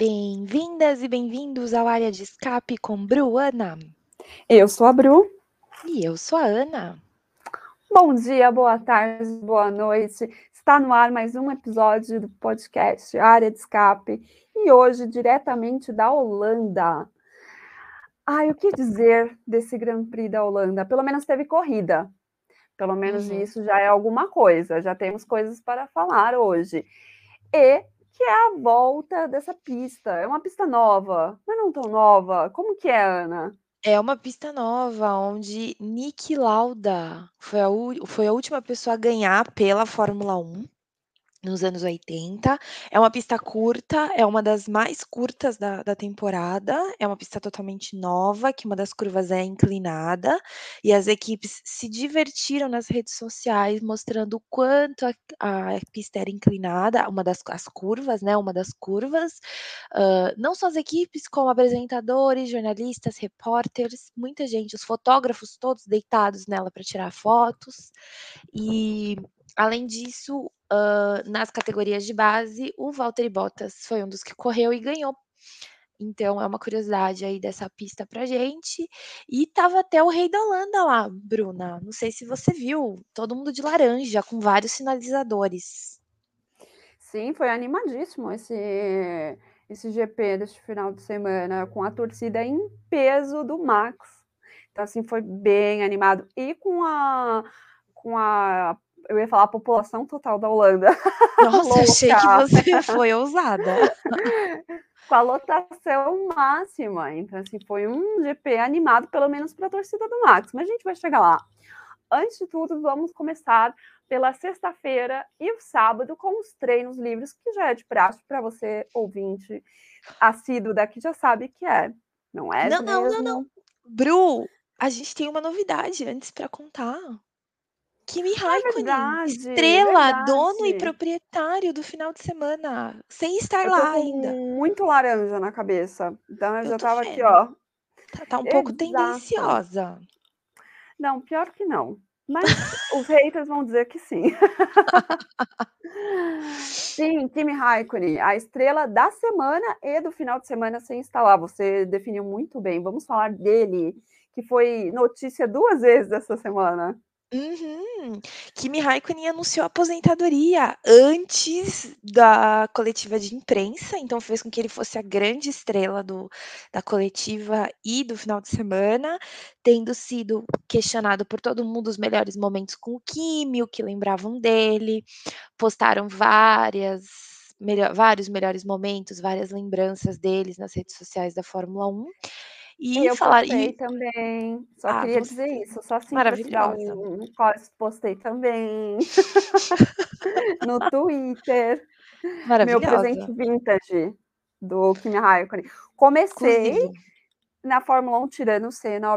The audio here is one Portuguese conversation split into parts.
Bem-vindas e bem-vindos ao Área de Escape com Bruana. Eu sou a Bru. E eu sou a Ana. Bom dia, boa tarde, boa noite. Está no ar mais um episódio do podcast Área de Escape e hoje diretamente da Holanda. Ai, o que dizer desse Grand Prix da Holanda? Pelo menos teve corrida. Pelo menos uhum. isso já é alguma coisa. Já temos coisas para falar hoje. E que é a volta dessa pista. É uma pista nova, mas não tão nova. Como que é, Ana? É uma pista nova, onde Niki Lauda foi a, foi a última pessoa a ganhar pela Fórmula 1 nos anos 80. É uma pista curta, é uma das mais curtas da, da temporada. É uma pista totalmente nova, que uma das curvas é inclinada. E as equipes se divertiram nas redes sociais, mostrando o quanto a, a pista era inclinada, uma das as curvas, né? Uma das curvas. Uh, não só as equipes, como apresentadores, jornalistas, repórteres, muita gente, os fotógrafos todos deitados nela para tirar fotos. E além disso, Uh, nas categorias de base, o Valtteri Bottas foi um dos que correu e ganhou. Então é uma curiosidade aí dessa pista pra gente. E tava até o rei da Holanda lá, Bruna. Não sei se você viu, todo mundo de laranja, com vários sinalizadores. Sim, foi animadíssimo esse esse GP deste final de semana, com a torcida em peso do Max. Então, assim, foi bem animado. E com a, com a eu ia falar a população total da Holanda. Nossa, achei que você foi ousada. Com a lotação máxima. Então, assim, foi um GP animado, pelo menos para a torcida do Max. Mas a gente vai chegar lá. Antes de tudo, vamos começar pela sexta-feira e o sábado com os treinos livres, que já é de praxe para você, ouvinte assíduo daqui, já sabe que é. Não é? Não, não, não, não. Bru, a gente tem uma novidade antes para contar. Kimi ah, Raikkonen, verdade, estrela, verdade. dono e proprietário do final de semana, sem estar eu lá ainda. Muito laranja na cabeça. Então eu, eu já tava vendo. aqui, ó. Tá, tá um pouco tendenciosa. Não, pior que não. Mas os haters vão dizer que sim. sim, Kimi Raikkonen, a estrela da semana e do final de semana sem instalar. Você definiu muito bem. Vamos falar dele, que foi notícia duas vezes essa semana. Uhum. Kimi Raikkonen anunciou a aposentadoria antes da coletiva de imprensa, então fez com que ele fosse a grande estrela do, da coletiva e do final de semana, tendo sido questionado por todo mundo os melhores momentos com o Kimi, o que lembravam dele, postaram várias melhor, vários melhores momentos, várias lembranças deles nas redes sociais da Fórmula 1. E eu falar postei e... também. Só ah, queria você... dizer isso, só assim Maravilhosa. Um, um postei também no Twitter. Meu presente vintage do Kimi Raikkonen. Comecei Inclusive. na Fórmula 1 tirando o Senna,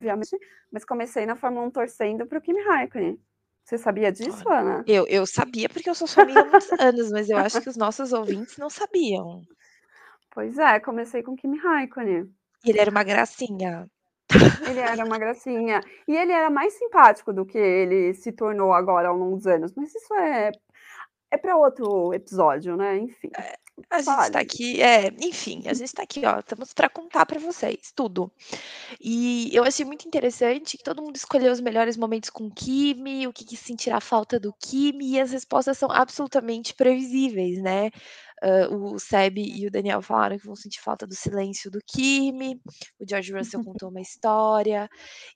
obviamente, mas comecei na Fórmula 1 torcendo para o Kimi Raikkonen. Você sabia disso, Ana? Eu, eu sabia porque eu sou sua amiga há muitos anos, mas eu acho que os nossos ouvintes não sabiam. Pois é, comecei com Kimi Raikkonen. Ele era uma gracinha. Ele era uma gracinha. E ele era mais simpático do que ele se tornou agora ao longo dos anos. Mas isso é, é para outro episódio, né? Enfim. É, a gente está aqui, é, enfim, a gente está aqui, ó, estamos para contar para vocês tudo. E eu achei muito interessante que todo mundo escolheu os melhores momentos com o Kimi, o que, que sentirá falta do Kimi, e as respostas são absolutamente previsíveis, né? Uh, o Seb e o Daniel falaram que vão sentir falta do silêncio do Kimi. O George Russell contou uma história.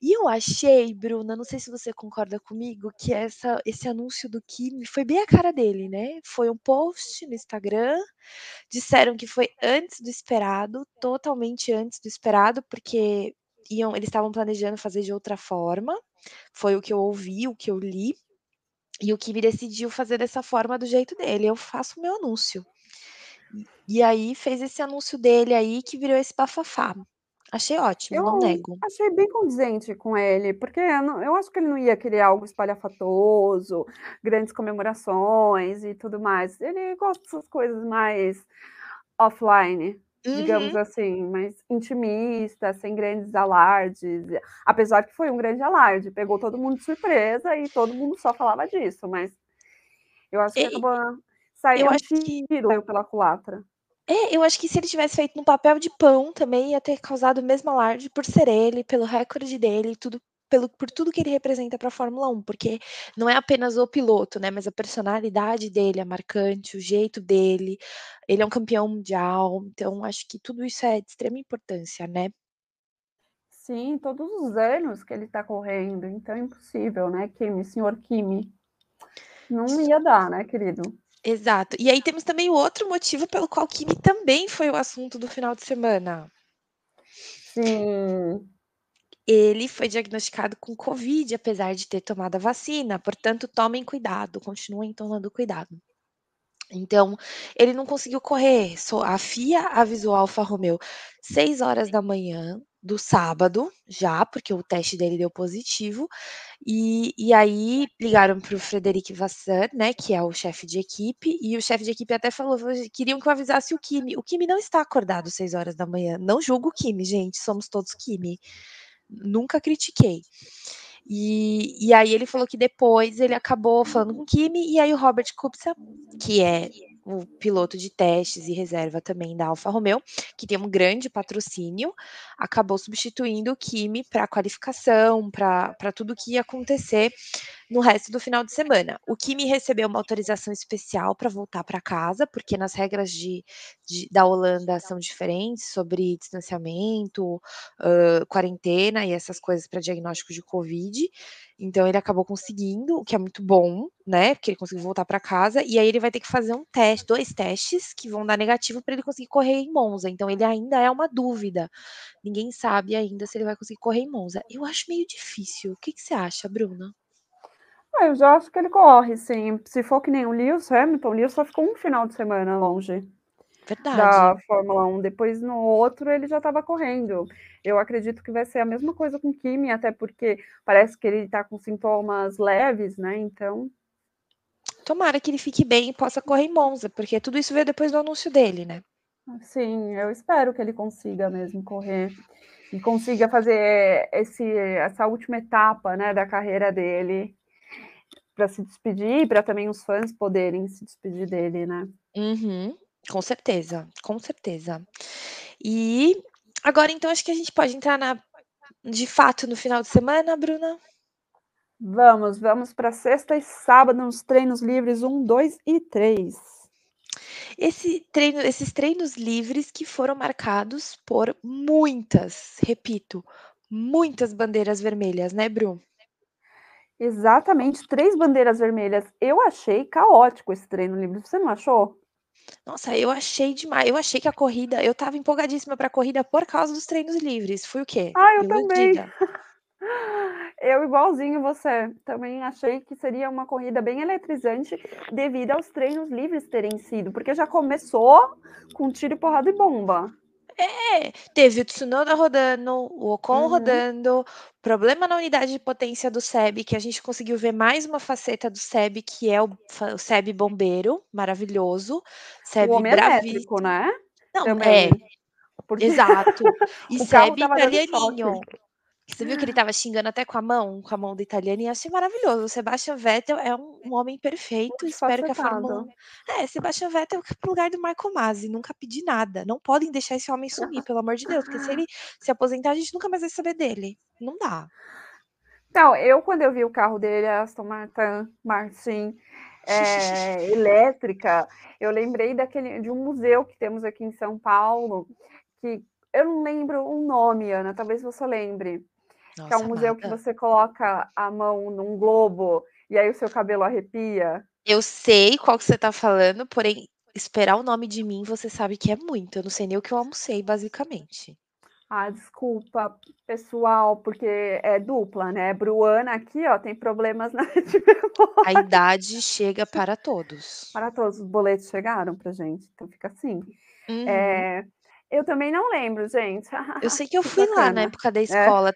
E eu achei, Bruna, não sei se você concorda comigo, que essa, esse anúncio do Kimi foi bem a cara dele, né? Foi um post no Instagram. Disseram que foi antes do esperado, totalmente antes do esperado, porque iam, eles estavam planejando fazer de outra forma. Foi o que eu ouvi, o que eu li. E o Kimi decidiu fazer dessa forma do jeito dele. Eu faço o meu anúncio. E aí fez esse anúncio dele aí que virou esse bafafá. Achei ótimo, eu não nego. Achei bem condizente com ele, porque eu, não, eu, acho que ele não ia querer algo espalhafatoso, grandes comemorações e tudo mais. Ele gosta dessas coisas mais offline, uhum. digamos assim, mais intimista, sem grandes alardes. Apesar que foi um grande alarde, pegou todo mundo de surpresa e todo mundo só falava disso, mas eu acho que e, acabou Saiu eu um acho que tiro pela culatra. É, eu acho que se ele tivesse feito no papel de pão também ia ter causado o mesmo alarde por ser ele, pelo recorde dele, tudo pelo por tudo que ele representa pra Fórmula 1, porque não é apenas o piloto, né, mas a personalidade dele é marcante, o jeito dele, ele é um campeão mundial, então acho que tudo isso é de extrema importância, né. Sim, todos os anos que ele está correndo, então é impossível, né, Kimi, senhor Kimi. Não ia dar, né, querido. Exato. E aí temos também o outro motivo pelo qual Kimi também foi o assunto do final de semana. Sim. Ele foi diagnosticado com covid, apesar de ter tomado a vacina, portanto tomem cuidado, continuem tomando cuidado. Então, ele não conseguiu correr, a FIA avisou a Alfa Romeo 6h do sábado, já, porque o teste dele deu positivo, e e aí ligaram para o Frederic Vasseur, né, que é o chefe de equipe, e o chefe de equipe até falou: "Queriam que eu avisasse o Kimi", o Kimi não está acordado 6h, não julgo o Kimi gente, somos todos Kimi. Nunca critiquei. E e aí ele falou que depois ele acabou falando com o Kimi, e aí o Robert Kubica, que é o piloto de testes e reserva também da Alfa Romeo, que tem um grande patrocínio, acabou substituindo o Kimi pra qualificação, pra pra tudo que ia acontecer no resto do final de semana. O Kimi recebeu uma autorização especial pra voltar pra casa, porque nas regras de de da Holanda são diferentes sobre distanciamento, hã, quarentena e essas coisas pra diagnóstico de covid, então ele acabou conseguindo, o que é muito bom, né, porque ele conseguiu voltar pra casa, e aí ele vai ter que fazer um teste 2 testes que vão dar negativo pra ele conseguir correr em Monza, então ele ainda é uma dúvida. Ninguém sabe ainda se ele vai conseguir correr em Monza. Eu acho meio difícil. O que que você acha, Bruna? Ah, eu já acho que ele corre sim, se for que nem o Lewis Hamilton, o Lewis só ficou um final de semana longe da Verdade. Fórmula 1, depois no outro ele já estava correndo. Eu acredito que vai ser a mesma coisa com o Kimi, até porque parece que ele está com sintomas leves, né, então Tomara que ele fique bem e possa correr em Monza, porque tudo isso veio depois do anúncio dele, né. Sim, eu espero que ele consiga mesmo correr, e consiga fazer esse essa última etapa, né, da carreira dele, pra se despedir, pra também os fãs poderem se despedir dele, né. Uhum. Com certeza, com certeza. E agora então acho que a gente pode entrar na de fato no final de semana, Bruna? Vamos, vamos pra sexta e sábado nos treinos livres 1, 2 e 3. Esse treino esses treinos livres que foram marcados por muitas, repito, muitas bandeiras vermelhas, né, Bru? Exatamente, 3 bandeiras vermelhas. Eu achei caótico esse treino livre, você não achou? Nossa, eu achei demais, eu achei que a corrida eu estava empolgadíssima pra corrida por causa dos treinos livres, fui o quê? Ah, eu também. Iludida. Eu igualzinho você, também achei que seria uma corrida bem eletrizante, devido aos treinos livres terem sido, porque já começou com tiro, porrada e bomba. É, teve o Tsunoda rodando, o Ocon Uhum. rodando, problema na unidade de potência do Seb, que a gente conseguiu ver mais uma faceta do Seb, que é o o Seb bombeiro, maravilhoso, O Seb homem elétrico, bravíssimo. né, Não, também, é, porque exato. E o Seb dando choque. Você viu que ele estava xingando até com a mão, com a mão do italianinho, achei maravilhoso, o Sebastian Vettel é um um homem perfeito, espero que a Fórmula Multifacetado. 1 é, Sebastian Vettel que para o lugar do Marco Masi, nunca pedi nada, não podem deixar esse homem sumir, pelo amor de Deus, porque se ele se aposentar a gente nunca mais vai saber dele, não dá. Então, eu quando eu vi o carro dele, a Aston Martin Martin, eh, elétrica, eu lembrei daquele de um museu que temos aqui em São Paulo, que eu não lembro o nome, Ana, talvez você lembre, que é um Nossa, museu que você coloca a mão num globo, e aí o seu cabelo arrepia. Eu sei qual que você tá falando, porém, esperar o nome de mim, você sabe que é muito, eu não sei nem o que eu almocei, basicamente. Ah, desculpa, pessoal, porque é dupla, né, Bruana aqui, ó, tem problemas na de A idade chega para todos. Para todos, os boletos chegaram pra gente, então fica assim. Uhum. Eh, eu também não lembro, gente. Eu sei que eu Que fui lá na bacana. época da É, escola,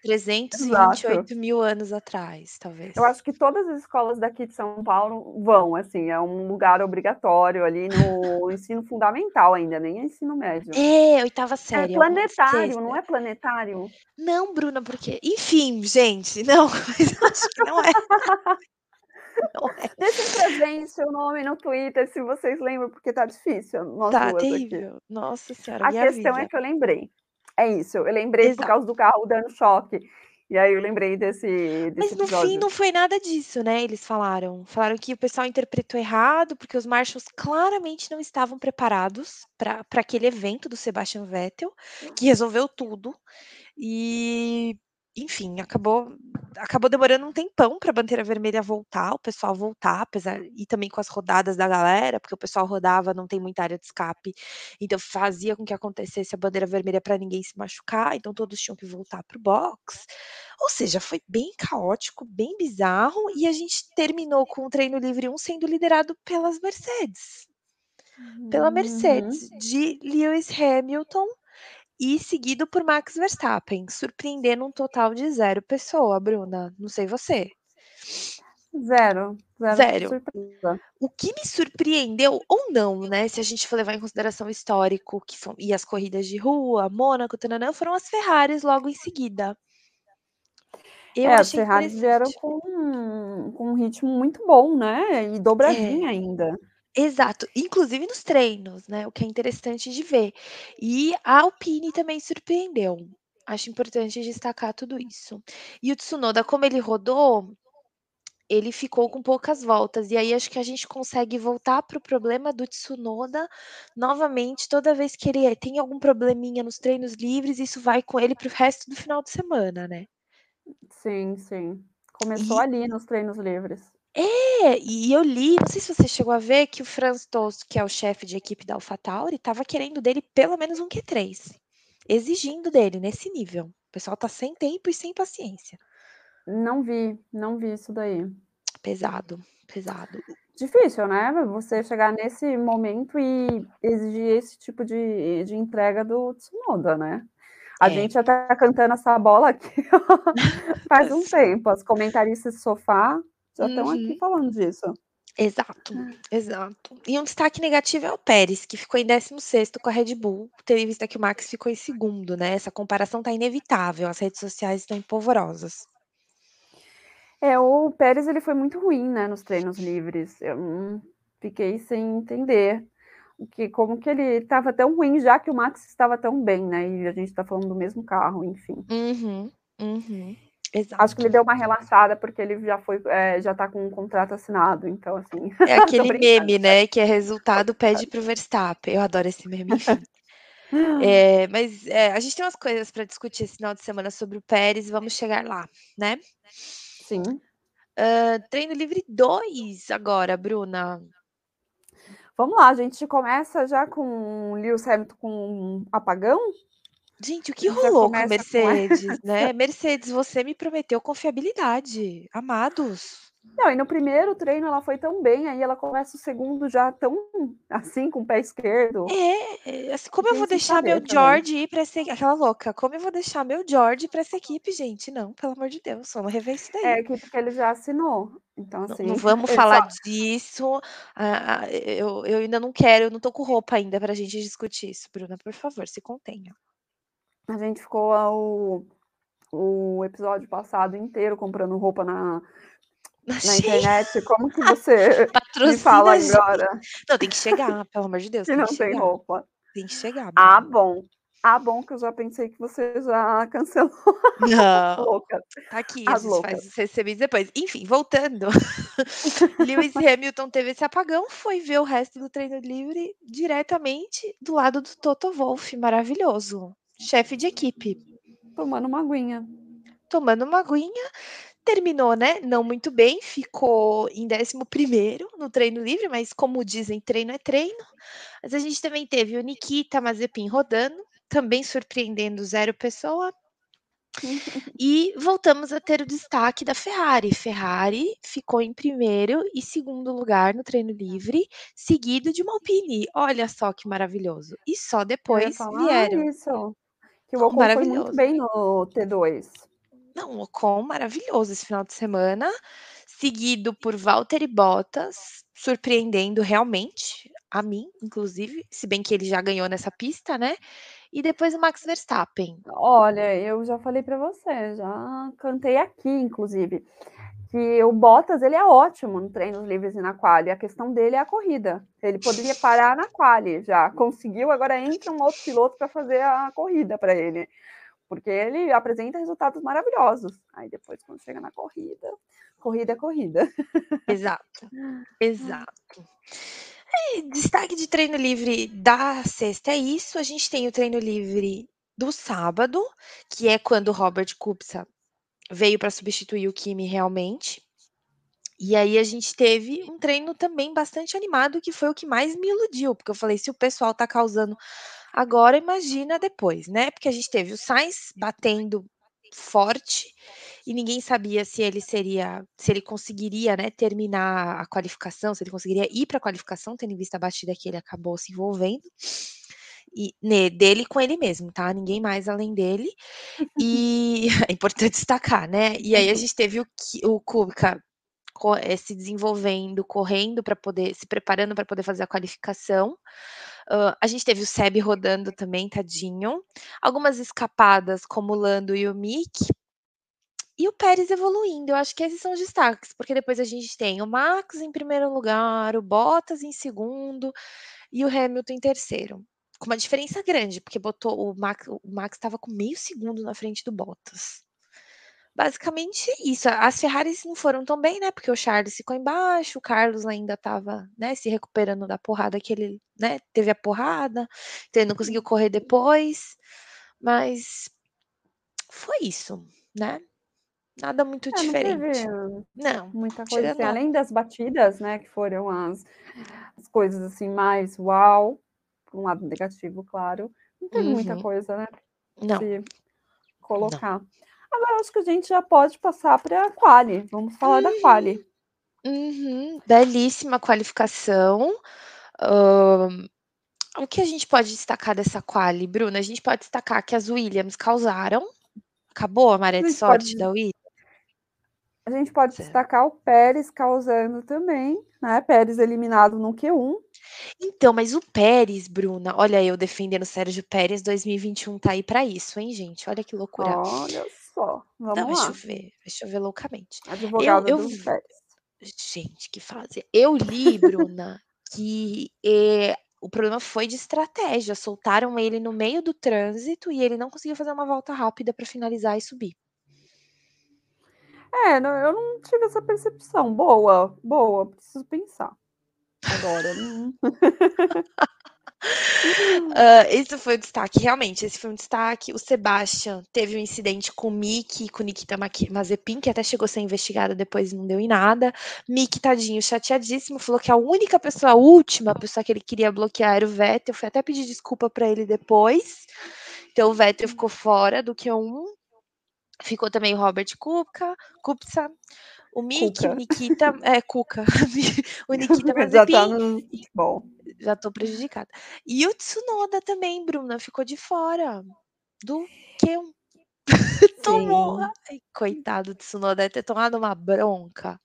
vinte e exato. oito mil anos atrás, Eu talvez. acho que todas as escolas daqui de São Paulo vão, assim, é um lugar obrigatório ali no ensino fundamental ainda, nem é ensino médio. É, 8ª É série, alguma planetário, não é planetário? Não, Bruna, porque enfim, gente, não, mas eu acho que não é. É. Deixem pra gente seu nome no Twitter, se vocês lembram, porque tá difícil, nós Tá duas aqui. terrível. Nossa senhora, A questão é avisa. que eu lembrei. É isso, eu lembrei por Exato. causa do carro dando choque. E aí eu lembrei desse Mas desse no fim episódio. não foi nada disso, né, eles falaram. Falaram que o pessoal interpretou errado, porque os marshals claramente não estavam preparados pra aquele evento do Sebastian Vettel, que resolveu tudo. E, enfim, acabou acabou demorando um tempão pra bandeira vermelha voltar, o pessoal voltar, apesar e também com as rodadas da galera, porque o pessoal rodava, não tem muita área de escape, então fazia com que acontecesse a bandeira vermelha pra ninguém se machucar, então todos tinham que voltar para o box. Ou seja, foi bem caótico, bem bizarro, e a gente terminou com o treino livre 1 sendo liderado pelas Mercedes. Pela Uhum. Mercedes, de Lewis Hamilton e seguido por Max Verstappen, surpreendendo um total de 0 pessoa, Bruna, não sei você. 0, 0 0. surpresa. O que me surpreendeu, ou não, né, se a gente for levar em consideração o histórico, que são e as corridas de rua, Mônaco, tã-nã-nã, foram as Ferraris logo em seguida. Eu É, as Ferraris vieram com com um ritmo muito bom, né, e dobradinha É. ainda. Exato, inclusive nos treinos, né, o que é interessante de ver. E a Alpine também surpreendeu. Acho importante destacar tudo isso. E o Tsunoda, como ele rodou, ele ficou com poucas voltas, e aí acho que a gente consegue voltar para o problema do Tsunoda novamente, toda vez que ele tem algum probleminha nos treinos livres, isso vai com ele para o resto do final de semana, né. Sim, sim. Começou E ali nos treinos livres. É, e eu li, não sei se você chegou a ver, que o Franz Tost, que é o chefe de equipe da AlphaTauri, estava querendo dele pelo menos um Q3, exigindo dele nesse nível. O pessoal tá sem tempo e sem paciência. Não vi, não vi isso daí. Pesado, pesado. Difícil, né, você chegar nesse momento e exigir esse tipo de de entrega do Tsunoda, né. A É. gente já tá cantando essa bola aqui faz um tempo, as comentaristas de sofá já estão aqui Uhum. falando disso. Exato, exato. E um destaque negativo é o Pérez, que ficou em 16º com a Red Bull, tendo em vista que o Max ficou em 2º, né, essa comparação tá inevitável, as redes sociais estão polvorosas. É, o Pérez ele foi muito ruim, né, nos treinos livres, eu não fiquei sem entender o que como que ele estava tão ruim, já que o Max estava tão bem, né, e a gente tá falando do mesmo carro, enfim. Uhum, uhum. Acho que ele Exato. deu uma relaxada, porque ele já foi, eh, já tá com um contrato assinado, então assim É aquele meme, né, que é resultado pede para o Verstappen, eu adoro esse meme, enfim. Eh, mas, eh, a gente tem umas coisas pra discutir esse final de semana sobre o Pérez, vamos chegar lá, né. Sim. Hã, treino livre 2 agora, Bruna. Vamos lá, a gente começa já com Lewis Hamilton com um apagão? Gente, o que já rolou com a com Mercedes, essa. né. Mercedes, você me prometeu confiabilidade, amados. Não, e no primeiro treino ela foi tão bem, aí ela começa o segundo já tão, assim, com o pé esquerdo. É, assim, como eu vou deixar meu também. George ir pra essa aquela louca, como eu vou deixar meu George pra essa equipe, gente? Não, pelo amor de Deus, vamos rever isso É, daí. a equipe que ele já assinou, então Não assim, não vamos ele falar só disso, a a eu eu ainda não quero, eu não tô com roupa ainda pra gente discutir isso, Bruna, por favor, se contenha. A gente ficou o o episódio passado inteiro comprando roupa na Na internet, como que você me fala agora Não, tem que chegar, pelo amor de Deus, que tem não que tem chegar. roupa? Tem que chegar, Ah, Bruna. bom. Ah, bom que eu já pensei que você já cancelou. Não, Loucas, tá aqui, a as loucas. faz os recebidos depois. Enfim, voltando, Lewis Hamilton teve esse apagão, foi ver o resto do treino livre diretamente do lado do Toto Wolff, maravilhoso, chefe de equipe. Tomando uma aguinha. Tomando uma aguinha, terminou, né, não muito bem, ficou em 11º no treino livre, mas como dizem, treino é treino. Mas a gente também teve o Nikita Mazepin rodando, também surpreendendo 0 pessoa. E voltamos a ter o destaque da Ferrari. Ferrari ficou em 1º e 2º lugar no treino livre, seguido de uma Alpine. Olha só que maravilhoso. E só depois vieram isso, que o Ocon foi muito bem no T2. Não, o Ocon maravilhoso esse final de semana, seguido por Valtteri Bottas, surpreendendo realmente, a mim inclusive, se bem que ele já ganhou nessa pista, né, E depois o Max Verstappen. Olha, eu já falei para você, já cantei aqui, inclusive, que o Bottas ele é ótimo no treinos livres e na quali. A questão dele é a corrida. Ele poderia parar na quali, já conseguiu. Agora entra um outro piloto para fazer a corrida para ele, porque ele apresenta resultados maravilhosos. Aí depois quando chega na corrida, corrida é corrida. Exato, exato. Destaque de treino livre da sexta é isso. A gente tem o treino livre do sábado, que é quando o Robert Kubica veio para substituir o Kimi realmente. E aí a gente teve um treino também bastante animado, que foi o que mais me iludiu, porque eu falei, se o pessoal tá causando agora, imagina depois, né? Porque a gente teve o Sainz batendo forte e ninguém sabia se ele seria, se ele conseguiria, né, terminar a qualificação, se ele conseguiria ir para a qualificação, tendo em vista a batida que ele acabou se envolvendo. E ne, dele com ele mesmo, tá? Ninguém mais além dele. E é importante destacar, né? E aí a gente teve o, o Kubica eh, se desenvolvendo, correndo para poder, se preparando para poder fazer a qualificação. Uh, a gente teve o Seb rodando também, tadinho. Algumas escapadas, como o Lando e o Mick. E o Pérez evoluindo, eu acho que esses são os destaques, porque depois a gente tem o Max em primeiro lugar, o Bottas em segundo e o Hamilton em terceiro. Com uma diferença grande, porque botou o Max, o Max estava com meio segundo na frente do Bottas. Basicamente isso. As Ferraris não foram tão bem, né? Porque o Charles ficou embaixo, o Carlos ainda estava, né, se recuperando da porrada que ele, né, teve a porrada, então ele não conseguiu correr depois. Mas foi isso, né? Nada muito É, diferente. não Não, muita coisa assim, além das batidas, né, que foram as, as coisas assim mais uau, um lado negativo, claro, não teve muita Uhum. coisa, né, Não, se não. Agora acho que a gente já pode passar para a quali, vamos falar da quali. Uhum, belíssima qualificação. O que a gente pode destacar dessa quali, Bruna? A gente pode destacar que as Williams causaram. Acabou a maré de sorte pode da Williams? A gente pode Certo. destacar o Pérez causando também, né, Pérez eliminado no Q1. Então, mas o Pérez, Bruna, olha eu defendendo o Sérgio Pérez, 2021 tá aí para isso, hein, gente, olha que loucura. Olha só, Não, vamos vai lá. chover, vai chover loucamente. Eu Advogada eu do Pérez. gente, que fase. Eu li, Bruna, que, eh, o problema foi de estratégia, soltaram ele no meio do trânsito e ele não conseguiu fazer uma volta rápida para finalizar e subir. É, não, eu não tive essa percepção. Boa, boa, preciso pensar. Agora, Hã, esse foi o destaque, realmente, esse foi um destaque. O Sebastian teve um incidente com o Mick, com Nikita Mazepin, que até chegou a ser investigado depois e não deu em nada. Mick, tadinho, chateadíssimo, falou que a única pessoa, a última pessoa que ele queria bloquear era o Vettel, foi até pedir desculpa para ele depois. Então o Vettel ficou fora do Q1. Ficou também o Robert Kubica, Kubica, o Mick, Cuca. Nikita é, Kuka, o Nikita Já tá Mazepin no bom. já tô prejudicada. E o Tsunoda também, Bruna, ficou de fora do Q1. Tomou ai, coitado do Tsunoda, deve ter tomado uma bronca.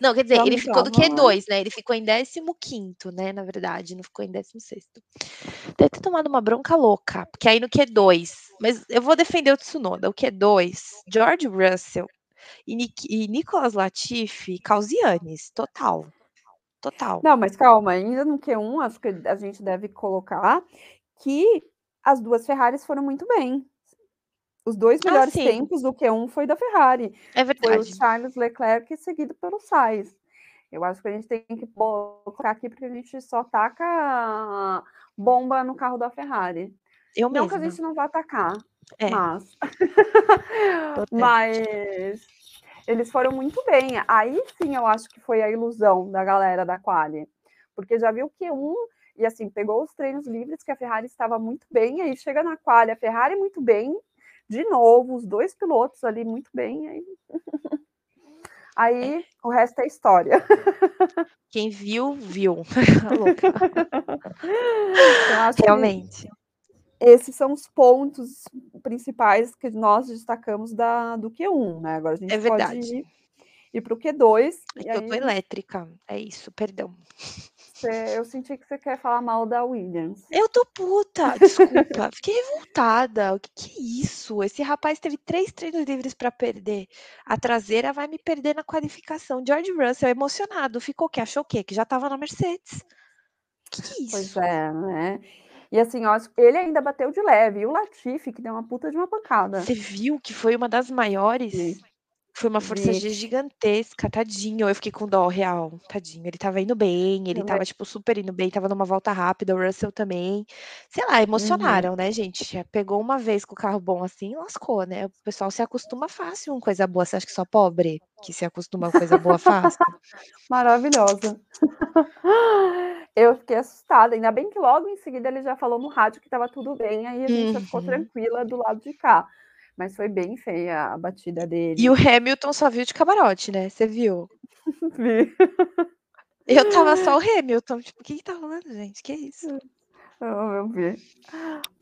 Não, quer dizer, Já ele ficou do estava Q2, né, ele ficou em 15º, né, na verdade, não ficou em 16º. Deve ter tomado uma bronca louca, porque aí no Q2 mas eu vou defender o Tsunoda, o Q2, George Russell e Nik e Nicolas Latifi, causianes, total. Total. Não, mas calma, ainda no Q1, acho que a gente deve colocar que as 2 Ferraris foram muito bem. Os 2 Ah, melhores sim. tempos do Q1 foi da Ferrari. É Foi o verdade. Charles Leclerc seguido pelo Sainz. Eu acho que a gente tem que colocar aqui, porque a gente só taca bomba no carro da Ferrari. Eu Não que a mesma. gente não vá atacar, É. mas mas eles foram muito bem. Aí sim eu acho que foi a ilusão da galera da quali, porque já viu que um e assim, pegou os treinos livres que a Ferrari estava muito bem, aí chega na quali, a Ferrari muito bem, de novo, os 2 pilotos ali muito bem, aí aí o resto é história. Quem viu, viu. Louca. Então Realmente. Esses são os pontos principais que nós destacamos da do Q1, né, agora a gente É pode verdade. ir ir para o Q2. É que eu tô elétrica, é isso, perdão. Você, eu senti que você quer falar mal da Williams. Eu tô puta, desculpa, fiquei revoltada. O que, que é isso? Esse rapaz teve três treinos livres para perder. A traseira vai me perder na qualificação. George Russell emocionado, ficou o quê? Achou o quê? Que já tava na Mercedes. Que que é isso? Pois é, né? E assim, ó, ele ainda bateu de leve. E o Latifi, que deu uma puta de uma pancada. Você viu que foi uma das maiores? Sim. Foi uma força. G gigantesca, tadinho. Eu fiquei com dó real, tadinho. Ele estava indo bem, ele Também. estava, tipo, super indo bem, estava numa volta rápida, o Russell também. Sei lá, Uhum. emocionaram, né, gente? Pegou uma vez com o carro bom assim, lascou, né? O pessoal se acostuma fácil com coisa boa. Você acha que só pobre que se acostuma com coisa boa fácil? Maravilhosa. Eu fiquei assustada. Ainda bem que logo em seguida ele já falou no rádio que estava tudo bem. Aí a gente já ficou Uhum. tranquila do lado de cá. Mas foi bem feia a batida dele. E o Hamilton só viu de camarote, né? Você viu? Vi. Eu tava só o Hamilton, tipo, o que que tá rolando, gente? Que isso? Eu, eu vi.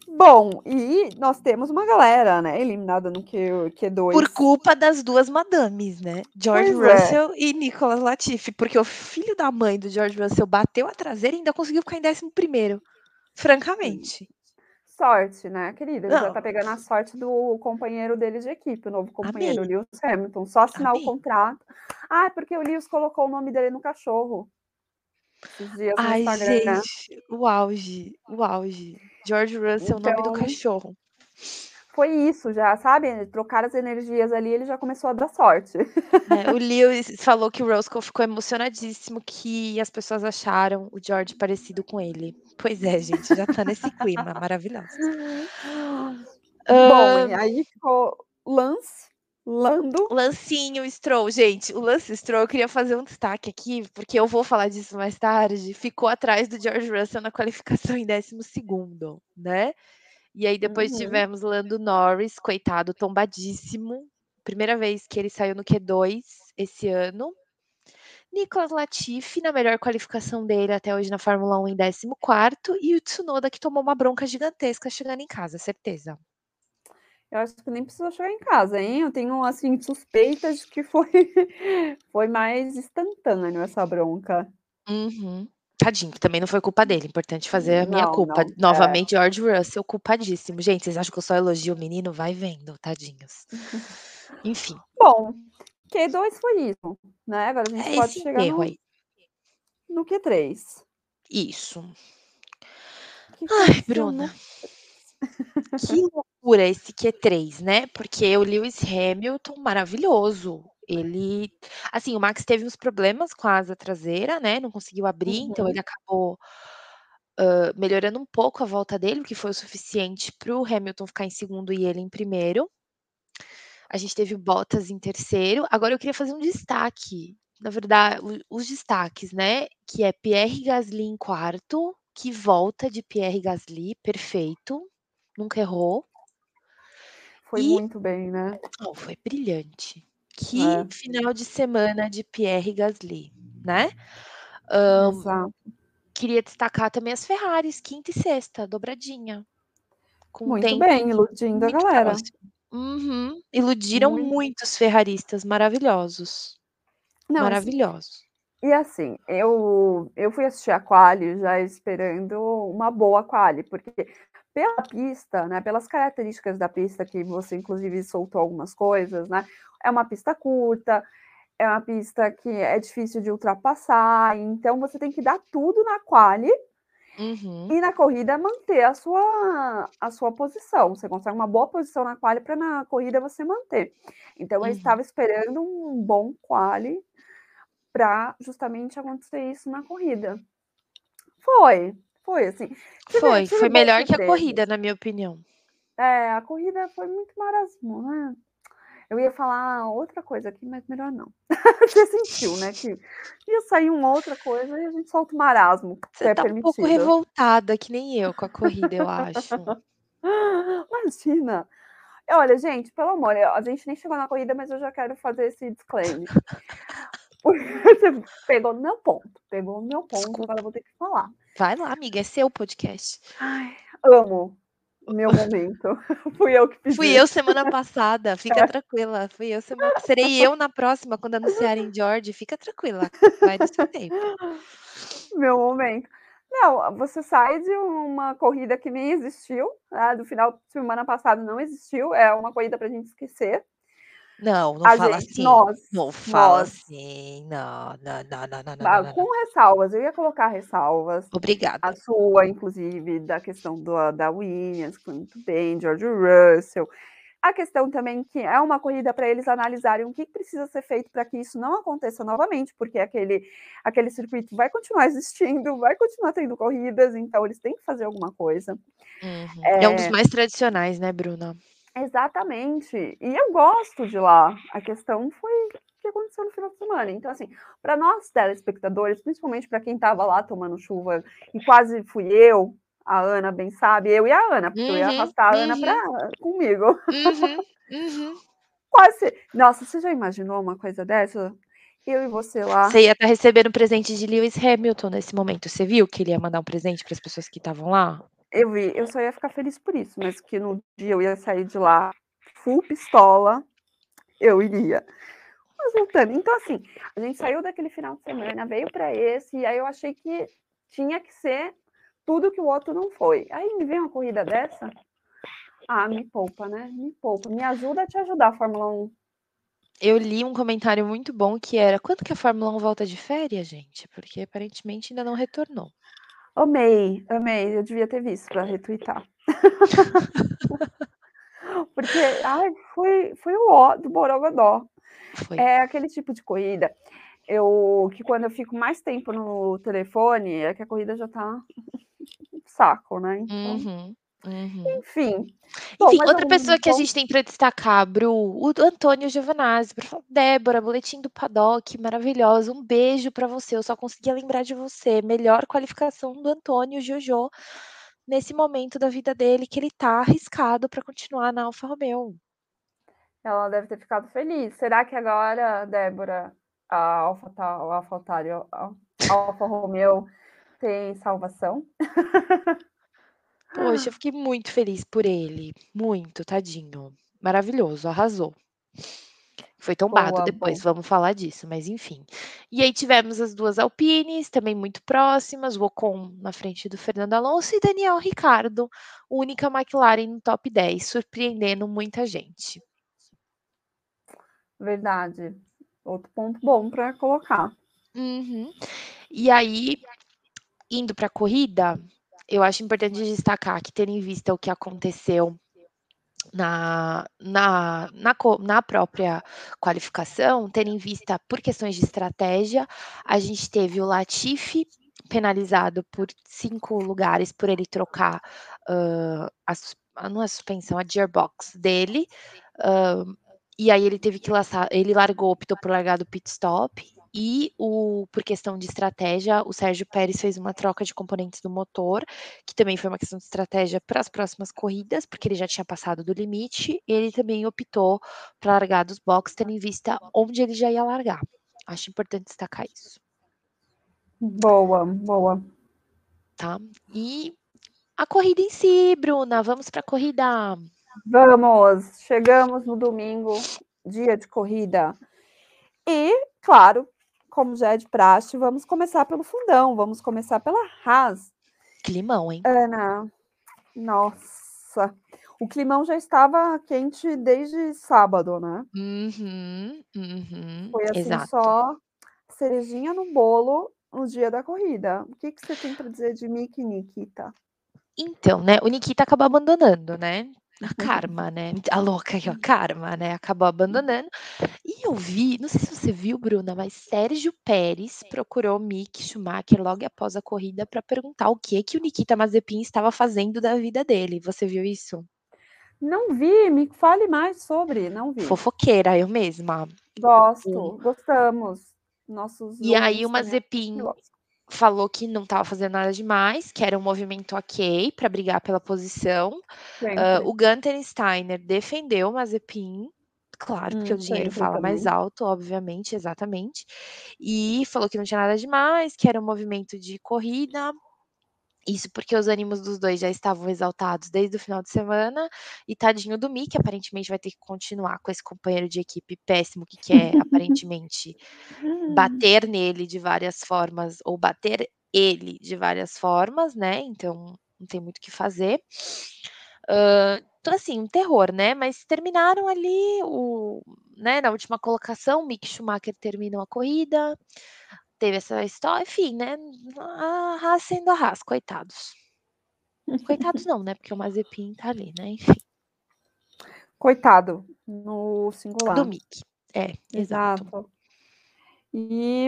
Bom, e nós temos uma galera, né, eliminada no Q, Q2. Por culpa das duas madames, né? George Pois é. Russell e Nicolas Latifi, porque o filho da mãe do George Russell bateu a traseira e ainda conseguiu ficar em 11 primeiro. Francamente. Sorte, né, querida? Ele já Não. tá pegando a sorte do companheiro dele de equipe, o novo companheiro, o Amei. Lewis Hamilton. Só assinar Amei. o contrato. Ah, é porque o Lewis colocou o nome dele no cachorro. Esses dias no Ai, Instagram. gente, o auge, o auge. George Russell, o nome do Então, cachorro. Foi isso já, sabe? Trocar as energias ali, ele já começou a dar sorte. É, o Lewis falou que o Roscoe ficou emocionadíssimo que as pessoas acharam o George parecido com ele. Pois é, gente, já tá nesse clima maravilhoso. Bom, e aí ficou Lance, Lando. Lancinho Stroll, gente, o Lance Stroll, eu queria fazer um destaque aqui, porque eu vou falar disso mais tarde, ficou atrás do George Russell na qualificação em 12º, né? E aí depois Uhum. tivemos Lando Norris, coitado, tombadíssimo. Primeira vez que ele saiu no Q2 esse ano. Nicolas Latifi, na melhor qualificação dele até hoje na Fórmula 1 em 14º, e o Tsunoda que tomou uma bronca gigantesca chegando em casa, certeza. Eu acho que nem precisou chegar em casa, hein? Eu tenho, assim, suspeitas de que foi, foi mais instantâneo essa bronca. Uhum. Tadinho, que também não foi culpa dele. Importante fazer a minha Não, culpa. não, é. Novamente, George Russell, culpadíssimo. Gente, vocês acham que eu só elogio o menino? Vai vendo, tadinhos. Enfim, Bom, Q2 foi isso, né? Agora a gente é pode chegar no, aí. no Q3. Isso. Que Ai, Bruna. Que loucura esse Q3, né? Porque o Lewis Hamilton, maravilhoso. Ele, assim, o Max teve uns problemas com a asa traseira, né? Não conseguiu abrir, então Uhum. ele acabou hã, melhorando um pouco a volta dele, o que foi o suficiente para o Hamilton ficar em segundo e ele em primeiro. A gente teve o Bottas em terceiro. Agora eu queria fazer um destaque, na verdade, os destaques, né? Que é Pierre Gasly em quarto, que volta de Pierre Gasly, perfeito, nunca errou. Foi E muito bem, né? oh, foi brilhante. Que É, final de semana de Pierre Gasly, né? Hã, exato. queria destacar também as Ferraris, quinta e sexta, dobradinha, com um Muito bem, iludindo a galera. Uhum. Iludiram Muito. muitos ferraristas maravilhosos. Não, assim, Maravilhosos. e assim, eu, eu fui assistir a quali já esperando uma boa quali, porque pela pista, né, pelas características da pista, que você inclusive soltou algumas coisas, né, é uma pista curta, é uma pista que é difícil de ultrapassar, então você tem que dar tudo na quali Uhum. e na corrida manter a sua, a sua posição. Você consegue uma boa posição na quali para na corrida você manter. Então eu Uhum. estava esperando um bom quali para justamente acontecer isso na corrida. Foi, foi assim. Tive, Foi, tive foi melhor que a corrida, na minha opinião. É, a corrida foi muito marasmo, né? Eu ia falar outra coisa aqui, mas melhor não. Você sentiu, né? Que ia sair uma outra coisa e a gente solta o marasmo, Você é tá um pouco revoltada, que nem eu com a corrida, eu acho. Imagina. Olha, gente, pelo amor, a gente nem chegou na corrida, mas eu já quero fazer esse disclaimer. Você pegou no meu ponto, pegou no meu ponto, Desculpa. agora eu vou ter que falar. Vai lá, amiga, é seu podcast. Ai, amo. Meu momento. Fui eu que pedi. Fui eu semana passada, fica é. tranquila. Fui eu semana. Serei eu na próxima quando anunciarem George. Fica tranquila. Vai do seu tempo. Meu momento. Não, você sai de uma corrida que nem existiu, né? do final de semana passado não existiu, é uma corrida para a gente esquecer. Não, não a fala gente, assim. Nós, não fala nós. assim. Não, não, não, não, não, ah, não, Com ressalvas, eu ia colocar ressalvas. Obrigada. A sua, inclusive, da questão do, da Williams, muito bem, George Russell. A questão também que é uma corrida para eles analisarem o que precisa ser feito para que isso não aconteça novamente, porque aquele, aquele circuito vai continuar existindo, vai continuar tendo corridas, então eles têm que fazer alguma coisa. Uhum. É... é um dos mais tradicionais, né, Bruna? Exatamente. E eu gosto de lá. A questão foi o que aconteceu no final de semana. Então, assim, para nós telespectadores, principalmente para quem estava lá tomando chuva, e quase fui eu, a Ana bem sabe, eu e a Ana, porque uhum, eu ia uhum, arrastar a Ana pra, uhum. comigo. Uhum, uhum. Quase. Nossa, você já imaginou uma coisa dessa? Eu e você lá. Você ia estar tá recebendo presente de Lewis Hamilton nesse momento. Você viu que ele ia mandar um presente para as pessoas que estavam lá? Eu vi, eu só ia ficar feliz por isso, mas que no dia eu ia sair de lá full pistola, eu iria. Mas voltando, então assim, a gente saiu daquele final de semana, veio para esse, e aí eu achei que tinha que ser tudo que o outro não foi. Aí me vem uma corrida dessa, ah, me poupa, né? Me poupa, me ajuda a te ajudar, Fórmula 1. Eu li um comentário muito bom que era: quando que a Fórmula 1 volta de férias, gente? Porque aparentemente ainda não retornou. Amei, amei. Eu devia ter visto para retweetar. Porque ai, foi, foi o ó do Borogodó. Foi. É aquele tipo de corrida eu que quando eu fico mais tempo no telefone é que a corrida já tá saco, né? Então, uhum, uhum. Enfim. Bom, Enfim, outra pessoa que a gente tem para destacar, Bru, o Antônio Giovanazzi, Débora, boletim do Paddock, maravilhosa. Um beijo para você. Eu só conseguia lembrar de você. Melhor qualificação do Antônio Jojo nesse momento da vida dele que ele tá arriscado para continuar na Alfa Romeo. Ela deve ter ficado feliz. Será que agora, Débora, a Alfa, a Alfa Otário, a Alfa Romeo tem salvação. Poxa, eu fiquei muito feliz por ele. Muito, tadinho. Maravilhoso, arrasou. Foi tombado boa, depois, boa. vamos falar disso, mas enfim. E aí tivemos as duas Alpines, também muito próximas, o Ocon na frente do Fernando Alonso e Daniel Ricardo, única McLaren no top 10, surpreendendo muita gente. Verdade. Outro ponto bom para colocar. Uhum. E aí, indo para a corrida, eu acho importante destacar que, tendo em vista o que aconteceu na, na, na, na, própria qualificação, tendo em vista por questões de estratégia, a gente teve o Latifi penalizado por cinco lugares por ele trocar uh, a, não é a suspensão, a gearbox dele. Uh, e aí ele teve que laçar, ele largou, optou por largar do pit stop. E o, por questão de estratégia, o Sérgio Pérez fez uma troca de componentes do motor, que também foi uma questão de estratégia para as próximas corridas, porque ele já tinha passado do limite. Ele também optou para largar dos boxes, tendo em vista onde ele já ia largar. Acho importante destacar isso. Boa, boa. Tá? E a corrida em si, Bruna, vamos para a corrida. Vamos, chegamos no domingo, dia de corrida. E, claro, como já é de praxe, vamos começar pelo fundão, vamos começar pela Haas. Climão, hein? Ana, nossa, o climão já estava quente desde sábado, né? Uhum, uhum, Foi assim exato. só cerejinha no bolo no dia da corrida. O que, que você tem para dizer de Mick e Nikita? Então, né, o Nikita acabou abandonando, né? A Karma, né? A louca aqui, ó, Karma, né? Acabou abandonando. E eu vi, não sei se você viu, Bruna, mas Sérgio Pérez procurou Mick Schumacher logo após a corrida para perguntar o que que o Nikita Mazepin estava fazendo da vida dele. Você viu isso? Não vi, me fale mais sobre, não vi. Fofoqueira, eu mesma. Gosto, gostamos. Nossos e aí o Mazepin falou que não estava fazendo nada demais, que era um movimento ok para brigar pela posição. Uh, o Gunter Steiner defendeu o Mazepin, claro, porque hum, o dinheiro fala também. mais alto, obviamente, exatamente. E falou que não tinha nada demais, que era um movimento de corrida. Isso porque os ânimos dos dois já estavam exaltados desde o final de semana, e tadinho do Mick, aparentemente vai ter que continuar com esse companheiro de equipe péssimo que quer aparentemente bater nele de várias formas, ou bater ele de várias formas, né? Então não tem muito o que fazer. Uh, então, assim, um terror, né? Mas terminaram ali o, né, na última colocação, Mick Schumacher terminou a corrida, teve essa história, enfim, né? A Haas sendo a Haas, coitados. Coitados não, né? Porque o Mazepin tá ali, né? Enfim. Coitado, no singular. Do Mick. É, exato. exato. E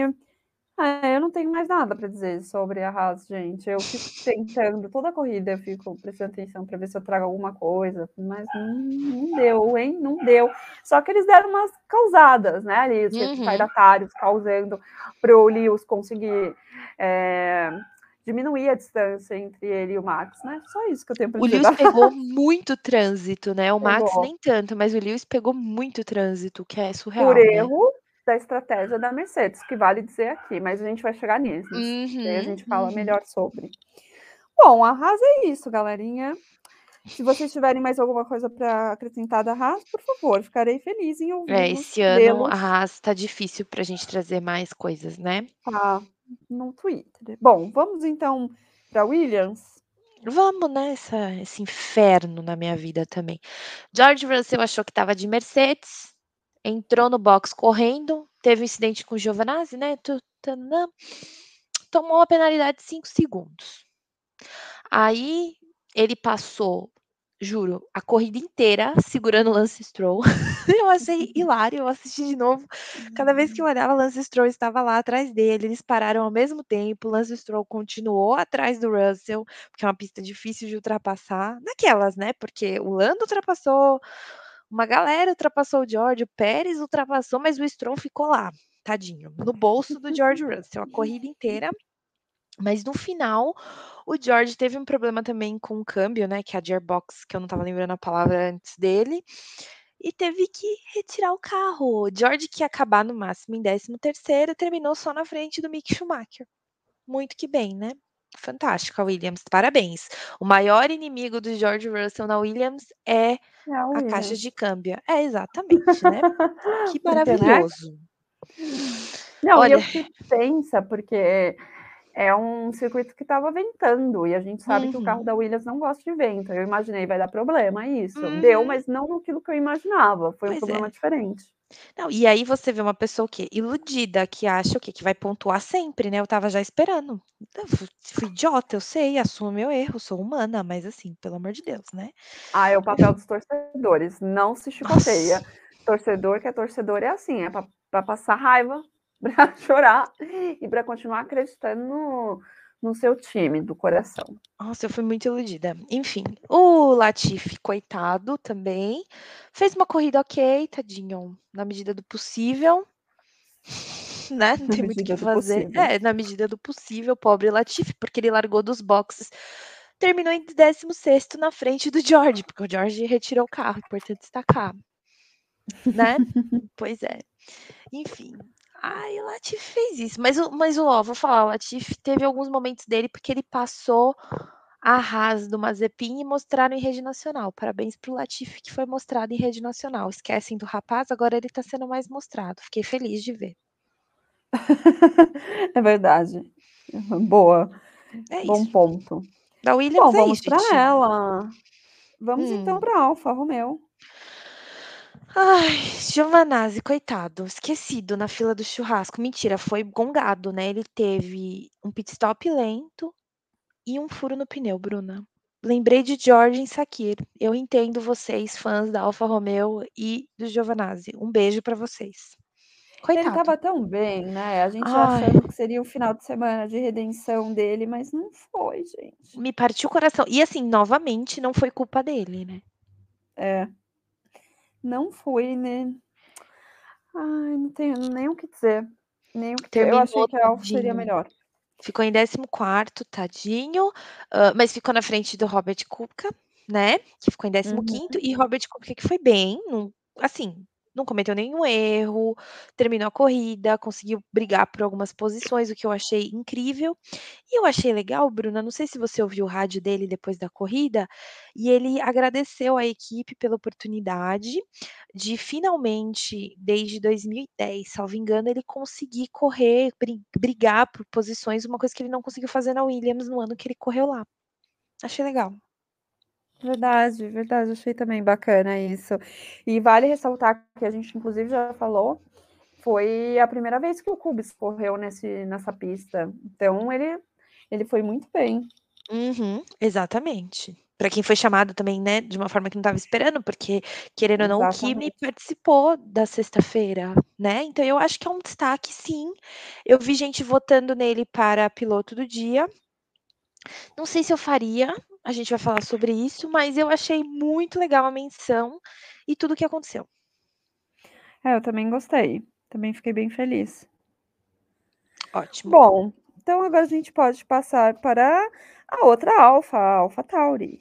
é, eu não tenho mais nada para dizer sobre a Haas, gente. Eu fico tentando, toda a corrida eu fico prestando atenção para ver se eu trago alguma coisa, mas não, não, deu, hein? Não deu. Só que eles deram umas causadas, né? Ali, os uhum. retardatários causando para o Lewis conseguir é, diminuir a distância entre ele e o Max, né? Só isso que eu tenho para dizer. O Lewis pegou muito trânsito, né? O Max pegou. nem tanto, mas o Lewis pegou muito trânsito, que é surreal. Por né? Da estratégia da Mercedes, que vale dizer aqui, mas a gente vai chegar nisso. Uhum, aí a gente fala uhum. melhor sobre. Bom, a Haas é isso, galerinha. Se vocês tiverem mais alguma coisa para acrescentar da Haas, por favor, ficarei feliz em ouvir. É, esse ano a Haas está difícil para a gente trazer mais coisas, né? Tá, no Twitter. Bom, vamos então para Williams. Vamos, né? Essa, esse inferno na minha vida também. George Russell achou que estava de Mercedes, entrou no box correndo, teve um incidente com o Giovanazzi, né? Tomou uma penalidade de 5 segundos. Aí ele passou, juro, a corrida inteira segurando o Lance Stroll. eu achei hilário, eu assisti de novo. Cada vez que eu olhava, Lance Stroll estava lá atrás dele. Eles pararam ao mesmo tempo. Lance Stroll continuou atrás do Russell, porque é uma pista difícil de ultrapassar. Naquelas, né? Porque o Lando ultrapassou uma galera ultrapassou o George, o Pérez ultrapassou, mas o Stroll ficou lá, tadinho, no bolso do George Russell a corrida inteira. Mas no final, o George teve um problema também com o câmbio, né? Que é a gearbox, que eu não estava lembrando a palavra antes dele. E teve que retirar o carro. O George, que ia acabar no máximo em 13 terceiro, terminou só na frente do Mick Schumacher. Muito que bem, né? Fantástica, Williams. Parabéns. O maior inimigo do George Russell na Williams é, é a caixa de câmbio. É, exatamente, né? que maravilhoso. Não, Olha... e eu fiquei tensa, porque é um circuito que estava ventando, e a gente sabe uhum. que o carro uhum. da Williams não gosta de vento. Eu imaginei, vai dar problema, é isso. Uhum. Deu, mas não aquilo que eu imaginava. Foi pois um problema é. diferente. Não, e aí você vê uma pessoa o quê? Iludida, que acha o quê? Que vai pontuar sempre, né? Eu estava já esperando. Eu fui idiota, eu sei, assumo meu erro, sou humana, mas assim, pelo amor de Deus, né? Ah, é o papel dos torcedores, não se chicoteia. Nossa. Torcedor que é torcedor é assim, é para passar raiva, para chorar e para continuar acreditando no, no seu time do coração. Nossa, eu fui muito iludida. Enfim, o Latifi, coitado também, fez uma corrida ok, tadinho, na medida do possível. Né? Não tem muito o que fazer. É, na medida do possível, pobre Latifi, porque ele largou dos boxes. Terminou em 16 na frente do George, porque o George retirou o carro, importante destacar. Né? pois é. Enfim, Ai, o Latif fez isso. Mas, o- mas ó, vou falar, o Latif teve alguns momentos dele porque ele passou a Haas do Mazepin e mostraram em rede nacional. Parabéns pro Latif que foi mostrado em rede nacional. Esquecem do rapaz, agora ele tá sendo mais mostrado. Fiquei feliz de ver. É verdade. Boa. É Bom isso. ponto. Da Williams Bom, é vamos para ela. Vamos então hum. para Alfa Romeo. Ai, Giovanazzi, coitado, esquecido na fila do churrasco. Mentira, foi gongado, né? Ele teve um pit stop lento e um furo no pneu, Bruna. Lembrei de George em Sakir. Eu entendo vocês, fãs da Alfa Romeo e do Giovanazzi. Um beijo para vocês. Coitado. Ele tava tão bem, né? A gente Ai. achando que seria o final de semana de redenção dele, mas não foi, gente. Me partiu o coração. E assim, novamente, não foi culpa dele, né? É. Não fui, né? Ai, não tenho nem o que dizer. Nem o que Eu achei que a Alfa seria melhor. Ficou em 14, tadinho, uh, mas ficou na frente do Robert Kuka, né? Que ficou em 15 uhum. e Robert Kuka que foi bem, assim, não cometeu nenhum erro, terminou a corrida, conseguiu brigar por algumas posições, o que eu achei incrível. E eu achei legal, Bruna, não sei se você ouviu o rádio dele depois da corrida, e ele agradeceu a equipe pela oportunidade de finalmente, desde 2010, salvo engano, ele conseguir correr, brigar por posições, uma coisa que ele não conseguiu fazer na Williams no ano que ele correu lá. Achei legal. Verdade, verdade, achei também bacana isso. E vale ressaltar que a gente inclusive já falou, foi a primeira vez que o Cubis correu nesse nessa pista, então ele ele foi muito bem. Uhum, exatamente. Para quem foi chamado também, né, de uma forma que não estava esperando, porque querendo ou não o Kimi participou da sexta-feira, né, então eu acho que é um destaque sim. Eu vi gente votando nele para piloto do dia. Não sei se eu faria, a gente vai falar sobre isso, mas eu achei muito legal a menção e tudo o que aconteceu. É, eu também gostei, também fiquei bem feliz. Ótimo. Bom, então agora a gente pode passar para a outra Alfa, a AlphaTauri.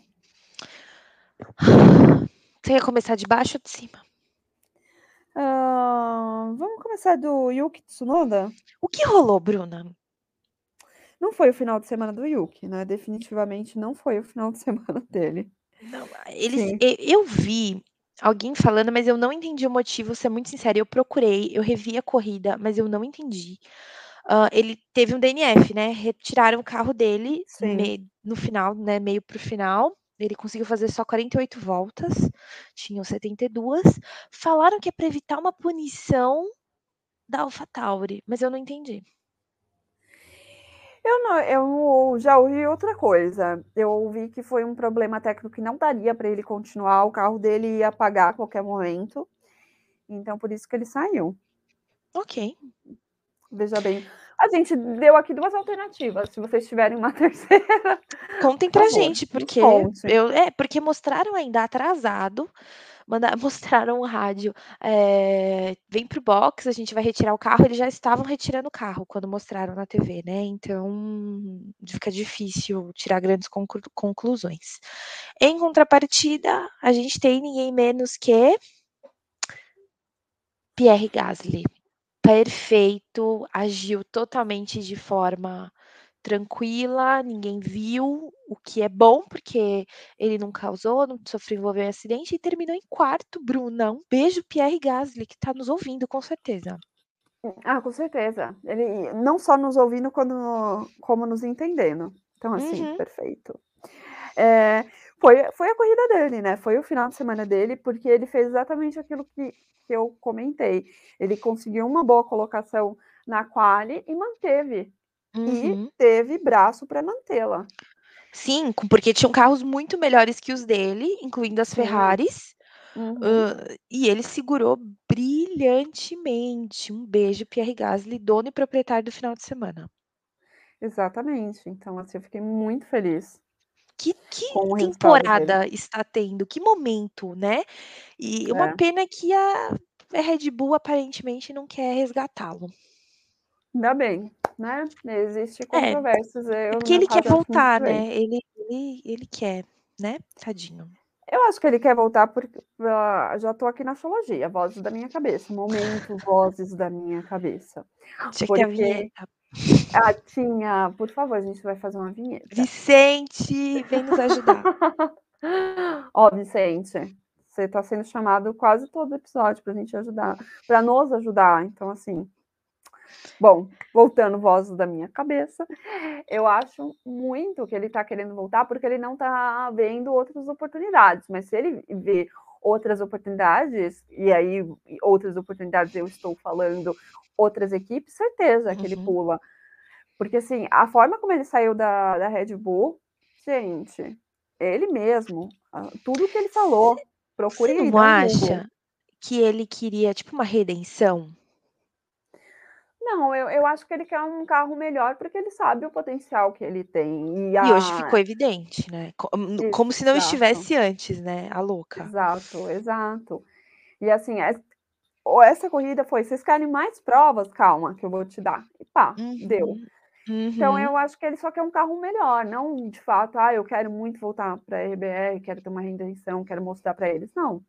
Você quer começar de baixo ou de cima? Uh, vamos começar do Yuki Tsunoda? O que rolou, Bruna? Não foi o final de semana do Yuki, né? Definitivamente não foi o final de semana dele. Não, eles, eu vi alguém falando, mas eu não entendi o motivo, ser muito sincera. Eu procurei, eu revi a corrida, mas eu não entendi. Uh, ele teve um DNF, né? Retiraram o carro dele me, no final, né? Meio pro final. Ele conseguiu fazer só 48 voltas, tinham 72. Falaram que é para evitar uma punição da AlphaTauri, mas eu não entendi. Eu, não, eu já ouvi outra coisa. Eu ouvi que foi um problema técnico que não daria para ele continuar, o carro dele ia apagar a qualquer momento. Então, por isso que ele saiu. Ok. Veja bem. A gente deu aqui duas alternativas. Se vocês tiverem uma terceira. Contem pra gente, porque eu, é, porque mostraram ainda atrasado mostraram o rádio, é, vem pro box, a gente vai retirar o carro, eles já estavam retirando o carro quando mostraram na TV, né? Então fica difícil tirar grandes conclu conclusões. Em contrapartida, a gente tem ninguém menos que Pierre Gasly. Perfeito, agiu totalmente de forma tranquila, ninguém viu, o que é bom, porque ele não causou, não sofreu envolveu em acidente e terminou em quarto, Bruna. Um beijo, Pierre Gasly, que está nos ouvindo, com certeza. Ah, com certeza. Ele não só nos ouvindo, quando, como nos entendendo. Então, assim, uhum. perfeito. É, foi, foi a corrida dele, né? Foi o final de semana dele, porque ele fez exatamente aquilo que, que eu comentei. Ele conseguiu uma boa colocação na quali e manteve Uhum. e teve braço para mantê-la. Sim, porque tinham carros muito melhores que os dele, incluindo as Ferraris. Uhum. Uh, e ele segurou brilhantemente. Um beijo, Pierre Gasly, dono e proprietário do final de semana. Exatamente. Então, assim, eu fiquei muito feliz. Que, que temporada está tendo, que momento, né? E é. uma pena que a Red Bull aparentemente não quer resgatá-lo. Ainda bem, né? Existe é, controvérsias. É, porque ele quer voltar, né? Ele, ele, ele quer, né? Tadinho. Eu acho que ele quer voltar porque uh, já estou aqui na astrologia, vozes da minha cabeça, momento, vozes da minha cabeça. Tinha porque... que a vinheta. Ah, tinha, por favor, a gente vai fazer uma vinheta. Vicente, vem nos ajudar. Ó, Vicente, você está sendo chamado quase todo episódio para a gente ajudar, para nos ajudar. Então, assim, Bom, voltando vozes da minha cabeça, eu acho muito que ele está querendo voltar porque ele não está vendo outras oportunidades. Mas se ele vê outras oportunidades, e aí outras oportunidades eu estou falando outras equipes, certeza que uhum. ele pula. Porque assim, a forma como ele saiu da, da Red Bull, gente, ele mesmo, tudo que ele falou, procure Você não acha que ele queria tipo uma redenção? Não, eu, eu acho que ele quer um carro melhor porque ele sabe o potencial que ele tem. E, a... e hoje ficou evidente, né? Como, como se não estivesse antes, né? A louca. Exato, exato. E assim, essa corrida foi: vocês querem mais provas? Calma, que eu vou te dar. E pá, uhum. deu. Uhum. Então eu acho que ele só quer um carro melhor, não de fato, ah, eu quero muito voltar para a RBR, quero ter uma redenção, quero mostrar para eles. Não.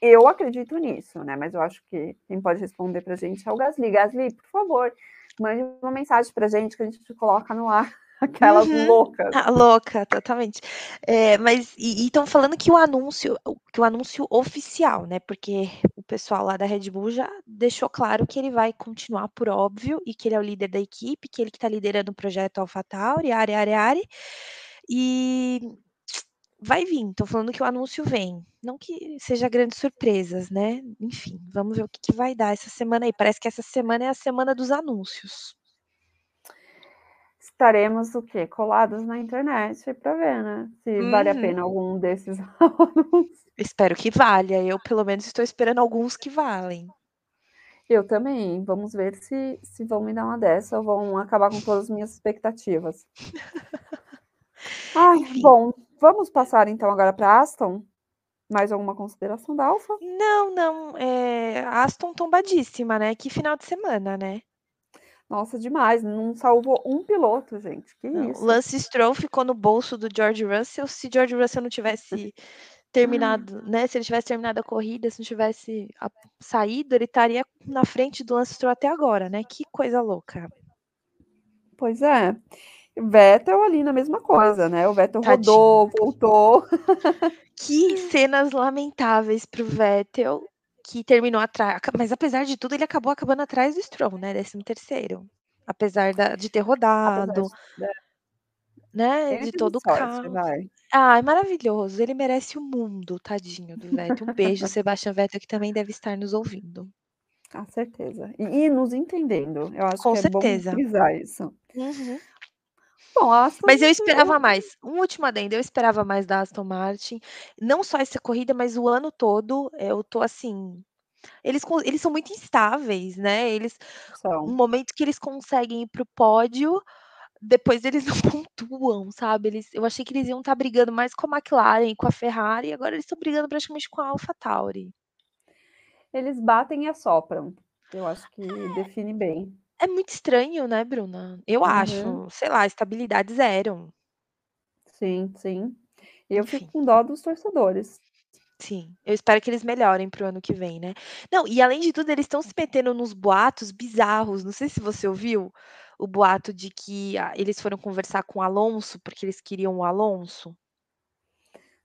Eu acredito nisso, né? Mas eu acho que quem pode responder para a gente é o Gasly. Gasly, por favor, mande uma mensagem para a gente que a gente coloca no ar. Aquelas uhum. loucas. Ah, louca, totalmente. É, mas e estão falando que o anúncio, que o anúncio oficial, né? Porque o pessoal lá da Red Bull já deixou claro que ele vai continuar por óbvio e que ele é o líder da equipe, que ele que está liderando o projeto AlphaTauri, Ari, Ari, Ari. E vai vir. Estão falando que o anúncio vem. Não que seja grandes surpresas, né? Enfim, vamos ver o que, que vai dar essa semana aí. Parece que essa semana é a semana dos anúncios estaremos o quê? Colados na internet para ver, né? Se uhum. vale a uhum. pena algum desses anúncios. Espero que valha. Eu, pelo menos, estou esperando alguns que valem. Eu também. Vamos ver se, se vão me dar uma dessa ou vão acabar com todas as minhas expectativas. Ai, bom, vamos passar então agora para Aston. Mais alguma consideração da Alfa? Não, não. É, Aston tombadíssima, né? Que final de semana, né? Nossa, demais. Não salvou um piloto, gente. Que não, isso? Lance Stroll ficou no bolso do George Russell. Se George Russell não tivesse terminado, né? Se ele tivesse terminado a corrida, se não tivesse saído, ele estaria na frente do Lance Stroll até agora, né? Que coisa louca. Pois é. Vettel ali na mesma coisa, né? O Vettel Tadinho. rodou, voltou. Que cenas lamentáveis para o Vettel que terminou atrás. Mas apesar de tudo, ele acabou acabando atrás do Stroll, né? Décimo terceiro. Apesar da, de ter rodado. De, né? de todo o carro. Ah, é maravilhoso. Ele merece o mundo, tadinho do Vettel. Um beijo, Sebastião Vettel, que também deve estar nos ouvindo. Com certeza. E, e nos entendendo. Eu acho Com que certeza. é bom frisar isso. Uhum. Bom, mas eu esperava mais. Um último adendo, eu esperava mais da Aston Martin. Não só essa corrida, mas o ano todo. Eu tô assim. Eles, eles são muito instáveis, né? Eles. São. No momento que eles conseguem ir pro pódio, depois eles não pontuam, sabe? Eles, eu achei que eles iam estar tá brigando mais com a McLaren, com a Ferrari, agora eles estão brigando praticamente com a AlphaTauri. Eles batem e assopram. Eu acho que define bem. É muito estranho, né, Bruna? Eu uhum. acho. Sei lá, estabilidade zero. Sim, sim. E eu Enfim. fico com dó dos torcedores. Sim, eu espero que eles melhorem pro ano que vem, né? Não, e além de tudo, eles estão se metendo nos boatos bizarros. Não sei se você ouviu o boato de que ah, eles foram conversar com o Alonso porque eles queriam o Alonso.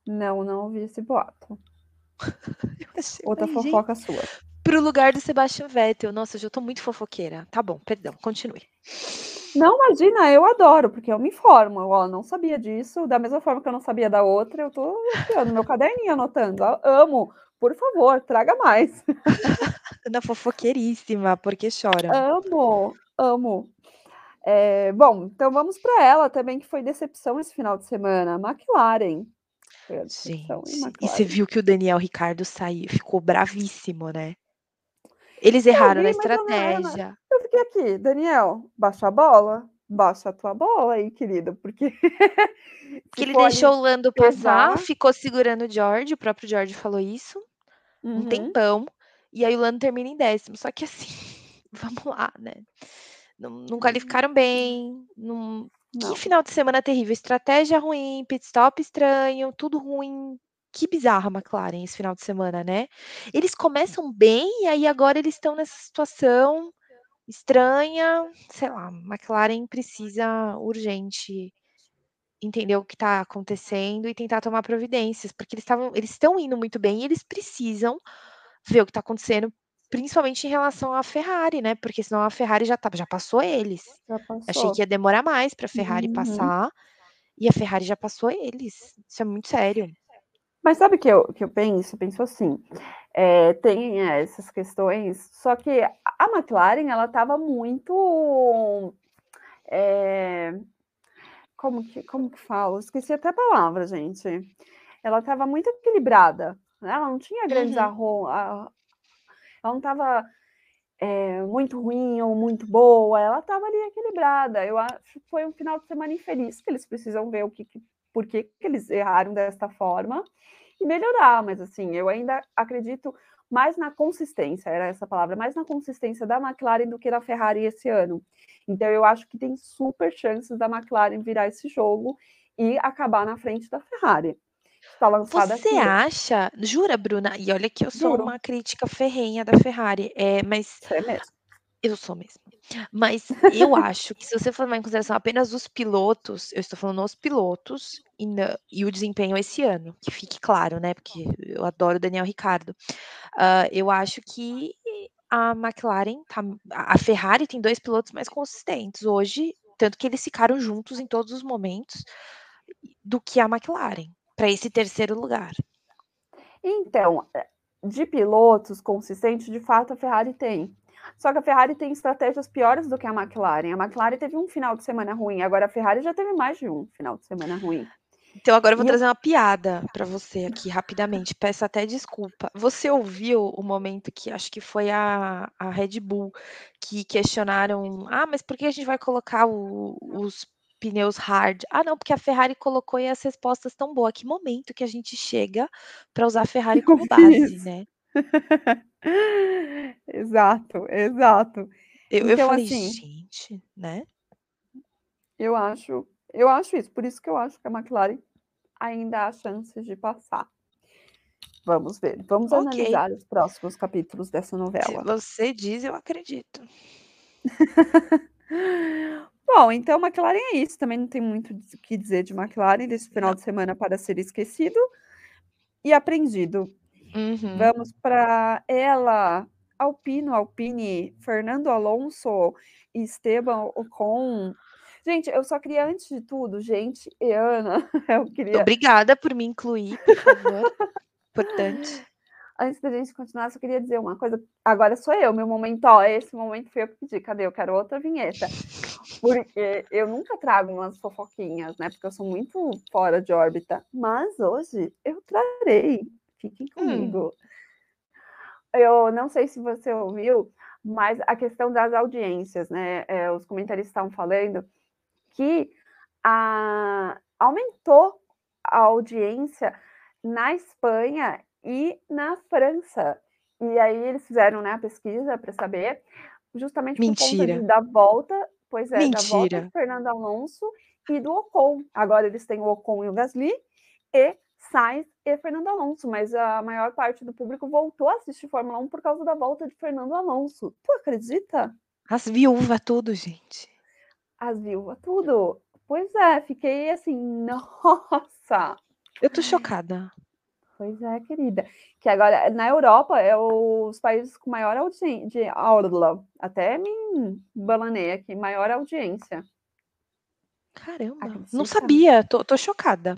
Não, não ouvi esse boato. Outra fofoca gente, sua pro lugar do Sebastian Vettel. Nossa, eu já tô muito fofoqueira. Tá bom, perdão, continue. Não, imagina, eu adoro, porque eu me informo. Eu não sabia disso, da mesma forma que eu não sabia da outra, eu tô no meu caderninho anotando. Eu amo, por favor, traga mais. Ana fofoqueiríssima, porque chora. Amo, amo. É, bom, então vamos para ela também, que foi decepção esse final de semana. McLaren. Gente, e você viu que o Daniel Ricardo saiu, ficou bravíssimo, né? Eles erraram na estratégia. Eu fiquei aqui, Daniel, baixa a bola, baixa a tua bola aí, querido, porque. que ele deixou o Lando passar, ficou segurando o George, o próprio George falou isso, uhum. um tempão, e aí o Lando termina em décimo. Só que assim, vamos lá, né? Não, não qualificaram bem, não... Que final de semana terrível, estratégia ruim, pit stop estranho, tudo ruim, que bizarra a McLaren esse final de semana, né? Eles começam bem e aí agora eles estão nessa situação estranha, sei lá, McLaren precisa urgente entender o que está acontecendo e tentar tomar providências, porque eles estavam, eles estão indo muito bem e eles precisam ver o que está acontecendo, principalmente em relação à Ferrari, né? Porque senão a Ferrari já tá, já passou eles. Já passou. Achei que ia demorar mais para a Ferrari uhum. passar e a Ferrari já passou eles. Isso é muito sério. Mas sabe o que eu, que eu penso? Eu penso assim, é, tem essas questões, só que a McLaren, ela estava muito... É, como, que, como que falo? Esqueci até a palavra, gente. Ela estava muito equilibrada, né? ela não tinha grandes uhum. arrom... ela não estava é, muito ruim ou muito boa, ela estava ali equilibrada. Eu acho que foi um final de semana infeliz, que eles precisam ver o que, que por que, que eles erraram desta forma e melhorar, mas assim, eu ainda acredito mais na consistência, era essa palavra, mais na consistência da McLaren do que da Ferrari esse ano. Então eu acho que tem super chances da McLaren virar esse jogo e acabar na frente da Ferrari. Lançada Você aqui. acha jura, Bruna? E olha que eu sou Juro. uma crítica ferrenha da Ferrari, eh, mas é mesmo. Eu sou mesmo. Mas eu acho que se você for em consideração apenas os pilotos, eu estou falando os pilotos e e o desempenho esse ano, que fique claro, né, porque eu adoro o Daniel Ricciardo. Hã, eu acho que a McLaren tá a Ferrari tem 2 pilotos mais consistentes hoje, tanto que eles ficaram juntos em todos os momentos, do que a McLaren, pra esse 3º lugar. Então, eh, de pilotos consistentes, de fato, a Ferrari tem. Só que a Ferrari tem estratégias piores do que a McLaren. A McLaren teve um final de semana ruim, agora a Ferrari já teve mais de um final de semana ruim. Então agora eu vou E eu trazer uma piada pra você aqui rapidamente, peço até desculpa. Você ouviu o momento que acho que foi a a Red Bull, que questionaram: "Ah, mas por que a gente vai colocar o os pneus hard?". "Ah não, porque a Ferrari colocou e as respostas estão boa". Que momento que a gente chega pra usar a Ferrari Eu como base, né? Exato, exato. Eu eu Então falei: assim "Gente", né? Eu acho eu acho isso, por isso que eu acho que a McLaren ainda há chances de passar. Vamos ver, vamos Ok. analisar os próximos capítulos dessa Se novela. você diz, eu acredito. Bom, então McLaren é isso, também não tem muito o que dizer de McLaren desse final de semana para ser esquecido e aprendido. Uhum. Vamos pra ela, Alpino Alpine, Fernando Alonso e Esteban Ocon. Gente, eu só queria antes de tudo, gente e Ana, eu queria Obrigada por me incluir, por favor, importante. Antes da gente continuar, só queria dizer uma coisa, agora sou eu, meu momento, ó, esse momento foi eu que pedi, cadê? Eu quero outra vinheta. Porque eu nunca trago umas fofoquinhas, né, porque eu sou muito fora de órbita, mas hoje eu trarei, fiquem Hum. comigo. Eu não sei se você ouviu, mas a questão das audiências, né, eh, os comentaristas estavam falando que a aumentou a audiência na Espanha e na França. E aí eles fizeram, né, a pesquisa pra saber, justamente por conta Mentira. da volta pois é, da volta Mentira. de Fernando Alonso e do Ocon. Agora eles têm o Ocon e o Gasly, e Sainz e Fernando Alonso, mas a maior parte do público voltou a assistir Fórmula 1 por causa da volta de Fernando Alonso. Tu acredita? As viúva tudo, gente. As viúva tudo. Pois é, fiquei assim: "Nossa!". Eu tô chocada. Pois é, querida. Que agora na Europa é os países com maior audien de até me embananei aqui, maior audiência. Caramba, não sabia, tô tô chocada.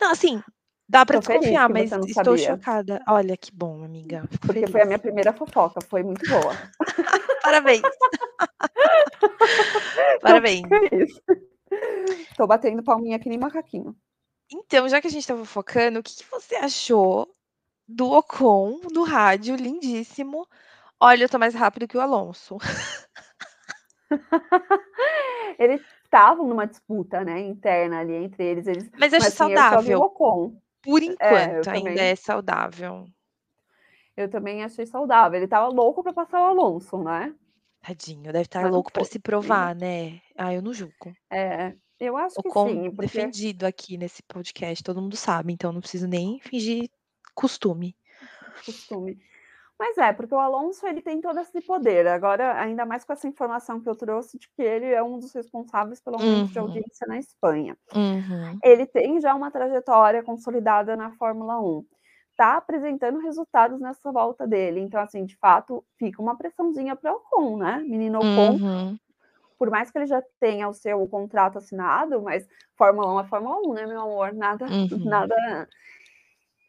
Não, assim, dá pra Tô desconfiar, mas estou sabia. chocada. Olha, que bom, amiga, fico Porque feliz. foi a minha primeira fofoca, foi muito boa. Parabéns. Então Parabéns. Tô batendo palminha que nem macaquinho. Então, já que a gente tá fofocando, o que que você achou do Ocon no rádio, lindíssimo: "Olha, eu tô mais rápido que o Alonso". Eles estavam numa disputa, né, interna ali entre eles, eles Mas acho mas assim, eu só vi o saudável. Ocon. Por É, enquanto, ainda também é saudável. eu também achei saudável, ele estava louco pra passar o Alonso, né. Tadinho, deve estar Mas louco pra foi, se ainda provar, né. Ah, eu não julgo. É, eu acho que Ocon sim, porque defendido aqui nesse podcast, todo mundo sabe, então não preciso nem fingir costume. Costume. Mas é, porque o Alonso ele tem todo esse poder, agora ainda mais com essa informação que eu trouxe de que ele é um dos responsáveis pelo aumento de Uhum. audiência na Espanha. Uhum. Ele tem já uma trajetória consolidada na Fórmula 1. Tá apresentando resultados nessa volta dele, então assim, de fato, fica uma pressãozinha para o Ocon, né, menino Ocon, Uhum. por mais que ele já tenha o seu contrato assinado, mas Fórmula 1 é Fórmula 1, né, meu amor, nada Uhum. nada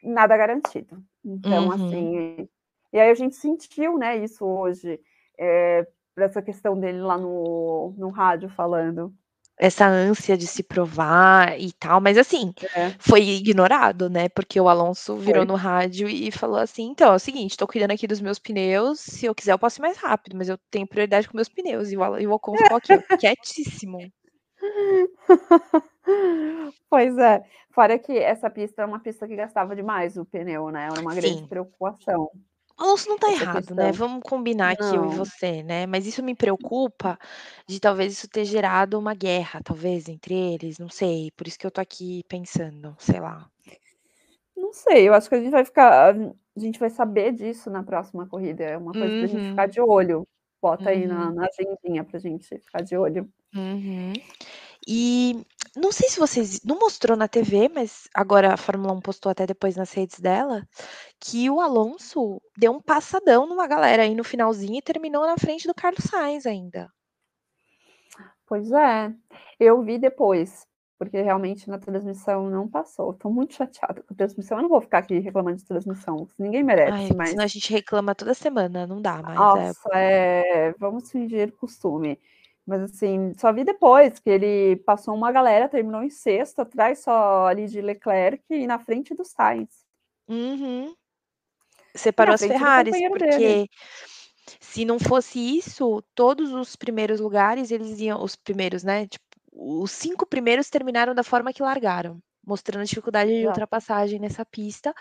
nada garantido. Então Uhum. assim, e aí a gente sentiu, né, isso hoje, eh, dessa questão dele lá no no rádio falando. Essa ânsia de se provar e tal, mas assim, É. foi ignorado, né, porque o Alonso virou Foi. no rádio e falou assim: "Então, é o seguinte, tô cuidando aqui dos meus pneus, se eu quiser eu posso ir mais rápido, mas eu tenho prioridade com meus pneus", e o e o Ocon ficou aqui, quietíssimo. Pois é, fora que essa pista é uma pista que gastava demais o pneu, né, era uma grande Sim. preocupação. Alonso não tá Essa errado, né, questão. vamos combinar aqui eu e você, né, mas isso me preocupa, de talvez isso ter gerado uma guerra, talvez, entre eles, não sei, por isso que eu tô aqui pensando, sei lá. Não sei, eu acho que a gente vai ficar a gente vai saber disso na próxima corrida, é uma coisa pra gente ficar Uhum. de olho. Bota aí na Uhum. na agendinha pra gente ficar de olho. Uhum. E não sei se vocês não mostrou na TV, mas agora a Fórmula 1 postou até depois nas redes dela, que o Alonso deu um passadão numa galera aí no finalzinho e terminou na frente do Carlos Sainz ainda. Pois é, eu vi depois, porque realmente na transmissão não passou. Tô muito chateada com a transmissão, eu não vou ficar aqui reclamando de transmissão, ninguém merece, Ai, mas senão a gente reclama toda semana, não dá mais, é. Nossa, eh, vamos fingir costume. Mas, assim, só vi depois que ele passou uma galera, terminou em sexto, atrás só ali de Leclerc e na frente do Sainz. Uhum. Separou as Ferraris, companheiro dele. porque se não fosse isso, todos os primeiros lugares eles iam os primeiros, né, tipo, os 5 primeiros terminaram da forma que largaram, mostrando dificuldade de Exato. ultrapassagem nessa pista,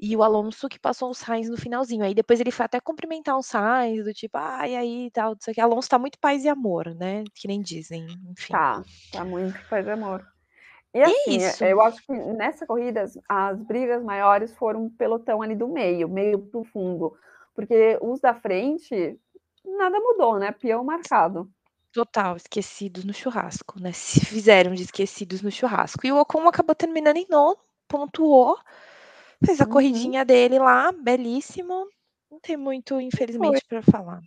e o Alonso que passou o Sainz no finalzinho, aí depois ele foi até cumprimentar o Sainz, do tipo: "Ai, e aí, tal, não sei o quê", Alonso tá muito paz e amor, né, que nem dizem, enfim. Tá, tá muito paz e amor. E E é assim, isso. eu acho que nessa corrida as as brigas maiores foram pelotão ali do meio, meio pro fundo, porque os da frente, nada mudou, né, peão marcado. Total, esquecidos no churrasco, né, se fizeram de esquecidos no churrasco. E o Ocon acabou terminando em 9º, pontuou, fez a Uhum. corridinha dele lá, belíssimo, não tem muito, E infelizmente, pra falar.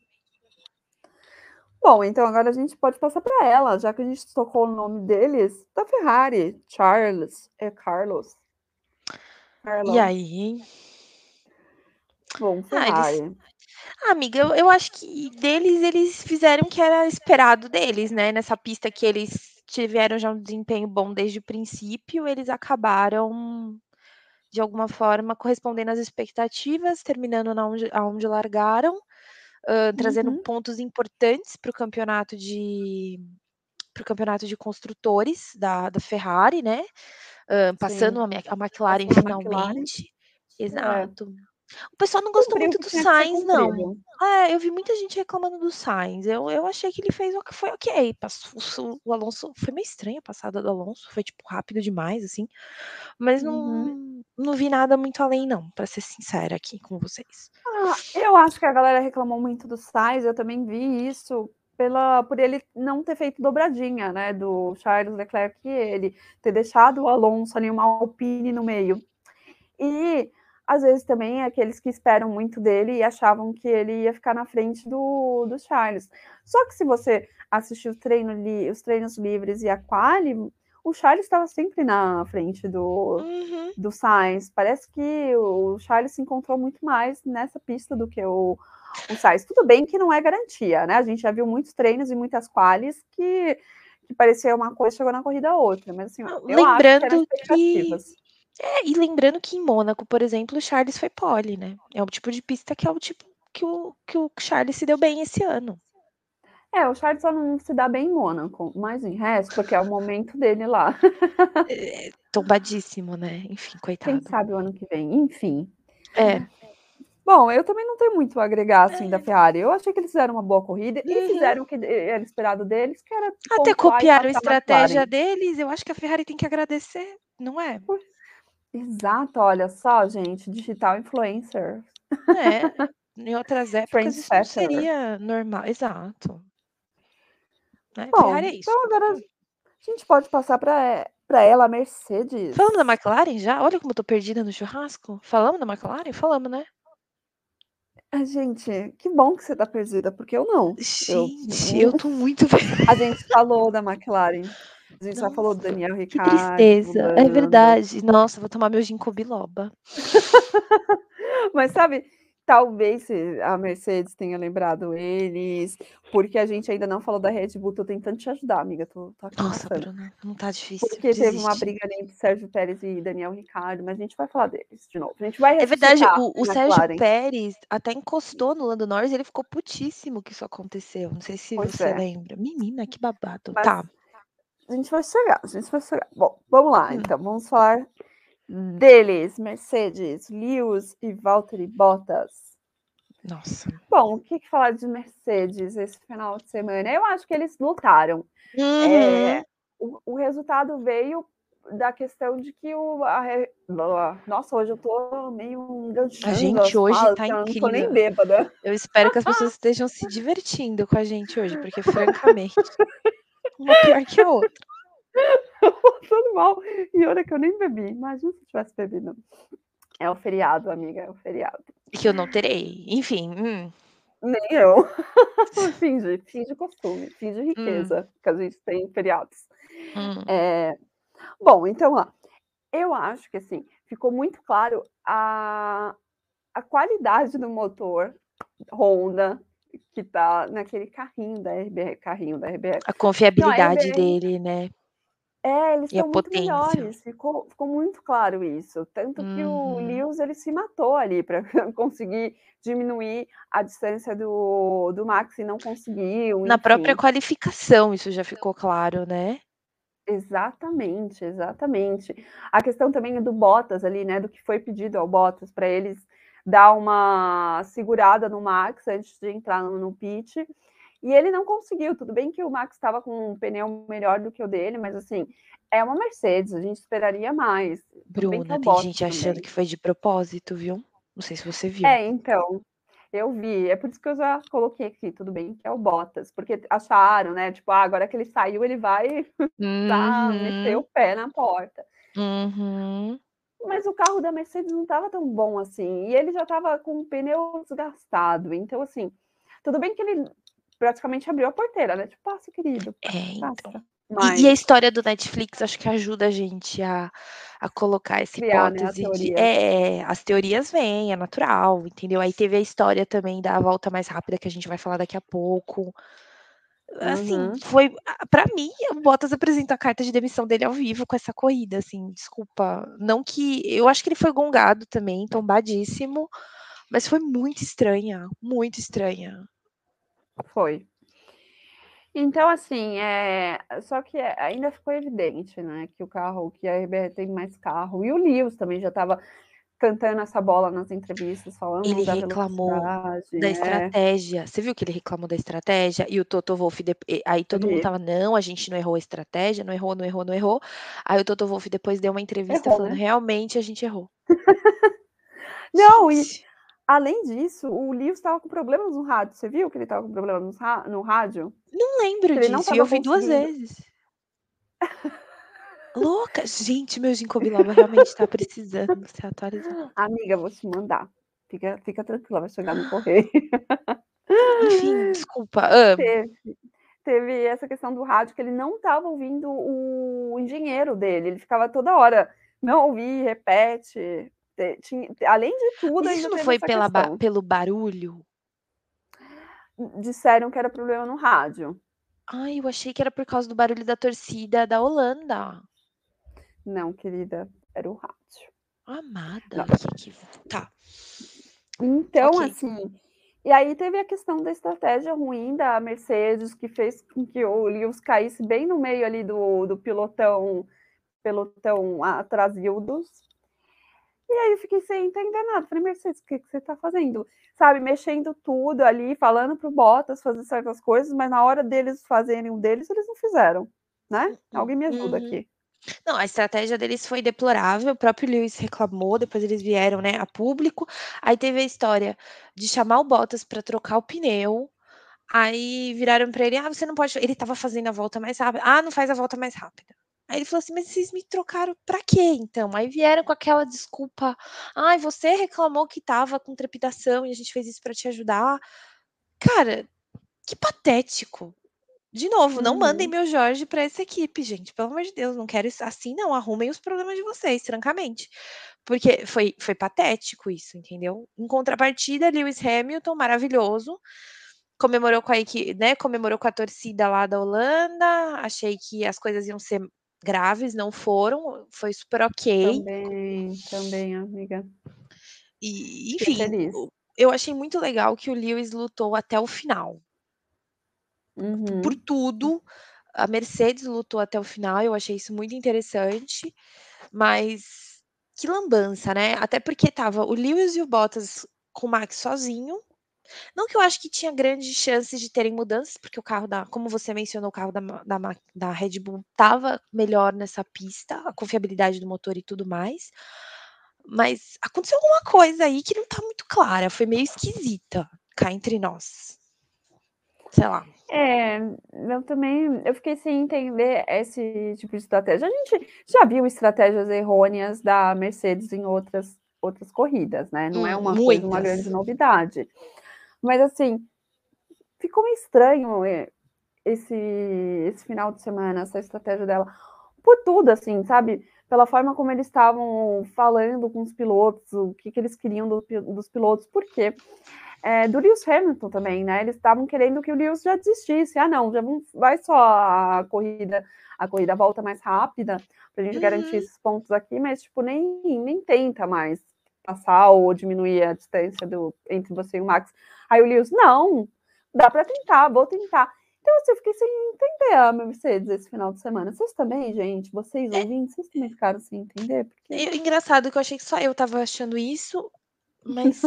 Bom, então agora a gente pode passar pra ela, já que a gente tocou o nome deles, da Ferrari, Charles é Carlos? E Carlos. aí, hein? Bom, Ah, eles Ferrari. ah, amiga, eu eu acho que deles, eles fizeram o que era esperado deles, né, nessa pista que eles tiveram já um desempenho bom desde o princípio, eles acabaram, de alguma forma, correspondendo às expectativas, terminando na onde aonde largaram, hã, trazendo Uhum. pontos importantes para o campeonato de para o campeonato de construtores da da Ferrari, né, hã, passando a a McLaren Passando a McLaren. finalmente. É. O pessoal não gostou muito do Sainz não. É, eu vi muita gente reclamando do Sainz, eu eu achei que ele fez o que foi ok, passou o Alonso foi meio estranha a passada do Alonso, foi, tipo, rápido demais, assim, mas Uhum. não não vi nada muito além não, pra ser sincera aqui com vocês. Ah, eu acho que a galera reclamou muito do Sainz, eu também vi isso pela por ele não ter feito dobradinha, né, do Charles Leclerc e ele, ter deixado o Alonso ali, uma Alpine no meio. E, às vezes, também aqueles que esperam muito dele e achavam que ele ia ficar na frente do do Charles. Só que se você assistir o treino li os treinos livres e a quali, o Charles estava sempre na frente do Uhum. do Sainz, parece que o Charles se encontrou muito mais nessa pista do que o o Sainz. Tudo bem que não é garantia, né, a gente já viu muitos treinos e muitas qualis que que parecia uma coisa, chegou na corrida outra, mas assim, eu acho que é, e lembrando que em Mônaco, por exemplo, o Charles foi pole, né, é o tipo de pista que é o tipo que o que o Charles se deu bem esse ano. É, o Charles só não se dá bem em Mônaco, mas em resto, porque é o momento dele lá. É, tombadíssimo, né, enfim, Quem coitado. sabe o ano que vem, enfim. É. Bom, eu também não tenho muito a agregar, assim, da É. Ferrari, eu achei que eles fizeram uma boa corrida e Uhum. fizeram o que era esperado deles, que era Até e copiaram a estratégia deles, eu acho que a Ferrari tem que agradecer, não é? Pois exato, olha só gente, digital influencer. É, em outras épocas isso não Trendsetter. seria normal exato. Né, Bom, Ferrari é isso, então agora a gente pode passar pra e pra ela, a Mercedes. Falamos da McLaren já? Olha como eu tô perdida no churrasco. Falamos da McLaren? Falamos, né? Ah, gente, que bom que você tá perdida, porque eu não. Eu Gente, eu tô muito A gente falou da McLaren, a gente já falou do Nossa, Daniel que Ricciardo, do tristeza, é verdade. Nossa, vou tomar meu ginkgo biloba. Mas sabe, talvez a Mercedes tenha lembrado eles, porque a gente ainda não falou da Red Bull, tô tentando te ajudar amiga, tô tô Nossa. Bruna, não tá difícil, Porque teve uma desiste. briga ali entre Sérgio Pérez e Daniel Ricciardo, mas a gente vai falar deles de novo, a gente vai É verdade, o o Sérgio McLaren. Pérez até encostou no Lando Norris e ele ficou putíssimo que isso aconteceu, não sei se Pois você é. lembra. Menina, que babado. Mas Tá. A gente vai chegar, a gente vai chegar. Bom, vamos lá Hum. então, vamos falar deles, Mercedes, Lewis e Valtteri Bottas. Nossa. Bom, o que que falar de Mercedes esse final de semana? Eu acho que eles lutaram. Uhum. Eh, o o resultado veio da questão de que o a nossa, hoje eu tô meio enganchando A gente hoje falas, tá eu não tô nem incrível. bêbada. Eu espero que as pessoas estejam se divertindo com a gente hoje, porque francamente, uma pior que a outra. Tudo mal. E olha que eu nem bebi, imagina se eu tivesse bebido. É o feriado, amiga, é o feriado. Que eu não terei. Enfim, hum. Nem eu. Finge, finge costume, finge Hum. riqueza, que a gente tem em feriados. Hum. Eh, bom, então, ó, eu acho que, assim, ficou muito claro a a qualidade do motor Honda que tá naquele carrinho da RB carrinho da RBR. A Não, a confiabilidade RBR dele, né. É, eles a estão muito potência. melhores, ficou ficou muito claro isso, tanto que o Uhum. Lewis ele se matou ali pra conseguir diminuir a distância do do Max e não conseguiu, Na própria qualificação isso já ficou claro, né. Exatamente, exatamente. A questão também é do Bottas ali, né, do que foi pedido ao Bottas pra eles dar uma segurada no Max antes de entrar no pit, e ele não conseguiu. Tudo bem que o Max estava com um pneu melhor do que o dele, mas, assim, é uma Mercedes, a gente esperaria mais. É Bruna, o tem gente achando também. que foi de propósito, viu. Não sei se você viu. É, então, eu vi, é por isso que eu já coloquei aqui, tudo bem que é o Bottas, porque acharam, né, tipo: "Ah, agora que ele saiu, ele vai tá meter o Uhum. pé na porta". Uhum. Mas o carro da Mercedes não estava tão bom assim, e ele já estava com o pneu desgastado, então, assim, tudo bem que ele praticamente abriu a porteira, né, tipo: "Passa querido, É, então. passa". E a Mas história do Netflix acho que ajuda a gente a a colocar essa Criar, né, hipótese de teoria. é, as teorias vêm, é natural, entendeu. Aí teve a história também da volta mais rápida que a gente vai falar daqui a pouco. Assim, Uhum. foi a pra mim, o Bottas apresentou a carta de demissão dele ao vivo com essa corrida, assim, desculpa, não que eu acho que ele foi gongado também, tombadíssimo, mas foi muito estranha, muito estranha. Foi. Então, assim, eh, só que ainda ficou evidente, né, que o carro que a RBR tem mais carro, e o Lewis também já estava cantando essa bola nas entrevistas, Ele falando da reclamou da É. estratégia. Você viu que ele reclamou da estratégia? E o Toto Wolff dep e aí todo mundo Vi. estava: "Não, a gente não errou a estratégia, não errou, não errou, não errou". Aí o Toto Wolff depois deu uma entrevista Errou, falando: né. "Realmente a gente errou". Não, e Gente. além disso, o Lewis estava com problemas no rádio, você viu que ele estava com problema nos ra no rádio? Não lembro ele não disso, e eu estava vi 2 conseguindo vezes. Louca. Gente, meu ginkgo biloba realmente tá precisando ser atualizado. Amiga, vou te mandar. Fica fica tranquila, vai chegar no correio. Enfim, desculpa. Hã. Teve teve essa questão do rádio que ele não estava ouvindo o engenheiro dele, ele ficava toda hora: "Não ouvi, repete". Te tinha além de tudo, Mas isso não foi pela ba pelo barulho? Disseram que era problema no rádio. Ai, eu achei que era por causa do barulho da torcida da Holanda. Não, querida, era o rádio. Amada, Não. que que tá. Então, Ok. assim, e aí teve a questão da estratégia ruim da Mercedes, que fez com que o Lewis caísse bem no meio ali do do pilotão pelotão atrasildos. E aí eu fiquei sem entender nada, falei: "Mercedes, o que que você tá fazendo?". Sabe, mexendo tudo ali, falando para o Bottas fazer certas coisas, mas na hora deles fazerem o deles, eles não fizeram, né. Uhum, Alguém me ajuda uhum. aqui. Não, a estratégia deles foi deplorável, o próprio Lewis reclamou, depois eles vieram, né, a público, aí teve a história de chamar o Bottas pra trocar o pneu, aí viraram pra ele: "Ah, você não pode" ele estava fazendo a volta mais rápida: "Ah, não faz a volta mais rápida". Aí ele falou assim: "Mas vocês me trocaram pra quê então?". Aí vieram com aquela desculpa: "Ai, você reclamou que estava com trepidação e a gente fez isso pra te ajudar". Cara, que patético. De novo, não mandem Uhum. meu Jorge pra essa equipe, gente, pelo amor de Deus, não quero isso assim não, arrumem os problemas de vocês, francamente. Porque foi foi patético isso, entendeu. Em contrapartida, Lewis Hamilton, maravilhoso, comemorou com a equi né, comemorou com a torcida lá da Holanda, achei que as coisas iam ser graves, não foram, foi super ok. Também, também, amiga. E, Fiquei enfim, feliz. o eu achei muito legal que o Lewis lutou até o final. Por Uhum. tudo, a Mercedes lutou até o final, eu achei isso muito interessante, mas que lambança, né, até porque estava o Lewis e o Bottas com o Max sozinho, Não que eu acho que tinha grandes chances de terem mudanças, porque o carro da como você mencionou, o carro da da da Red Bull estava melhor nessa pista, a confiabilidade do motor e tudo mais. Mas aconteceu alguma coisa aí que não tá muito clara, foi meio esquisita, cá entre nós. Sei lá. É, eu também eu fiquei sem entender esse tipo de estratégia. A gente já viu estratégias errôneas da Mercedes em outras outras corridas, né, não é Hum, uma coisa, uma grande novidade. Mas assim, ficou meio estranho, eh, esse esse final de semana, essa estratégia dela, por tudo, assim, sabe, pela forma como eles estavam falando com os pilotos, o que que eles queriam do dos pilotos, por quê? Eh, do Lewis Hamilton também, né, eles estavam querendo que o Lewis já desistisse, "Ah não, já vamos vai só a corrida a corrida volta mais rápida, pra gente garantir Uhum. esses pontos aqui, mas tipo nem nem tenta mais passar ou diminuir a distância do entre você e o Max". Aí o Lewis: "Não, dá pra tentar, vou tentar". Então assim, eu fiquei sem entender a Mercedes esse final de semana. Vocês também, gente? Vocês É ouvintes, vocês também ficaram sem entender? Porque E engraçado que eu achei que só eu estava achando isso, Não. mas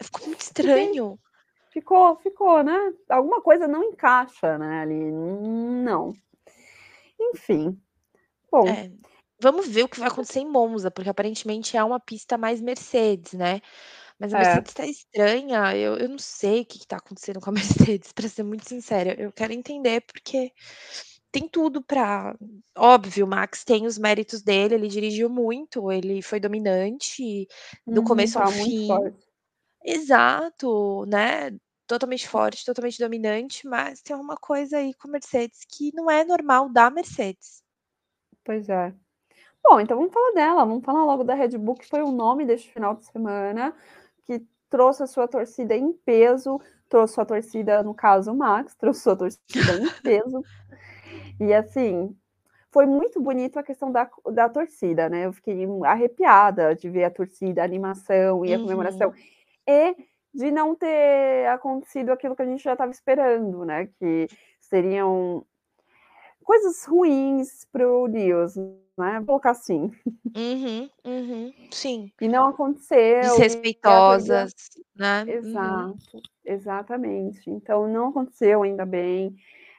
ficou muito estranho. ficou ficou, né, alguma coisa não encaixa, né, ali, não. Enfim, bom. É, vamos ver o que vai acontecer em Monza, porque aparentemente é uma pista mais Mercedes, né, mas a É. Mercedes tá estranha, eu eu não sei o que que tá acontecendo com a Mercedes, pra ser muito sincera, eu quero entender, porque tem tudo pra óbvio, o Max tem os méritos dele, ele dirigiu muito, ele foi dominante do Uhum, começo ao estava muito fim. forte. Exato, né, totalmente forte, totalmente dominante, mas tem alguma coisa aí com a Mercedes que não é normal da Mercedes. Pois é. Bom, então vamos falar dela, vamos falar logo da Red Bull, que foi o nome deste final de semana, trouxe a sua torcida em peso, trouxe sua torcida, no caso o Max, trouxe sua torcida em peso. E assim, foi muito bonito a questão da da torcida, né, eu fiquei arrepiada de ver a torcida, a animação e a comemoração, Uhum. e de não ter acontecido aquilo que a gente já estava esperando, né, que seriam coisas ruins para o Lewis, né, vou colocar assim. Uhum, uhum, sim. E não aconteceu, Desrespeitosas, né. Uhum. exato, exatamente. Então não aconteceu, ainda bem,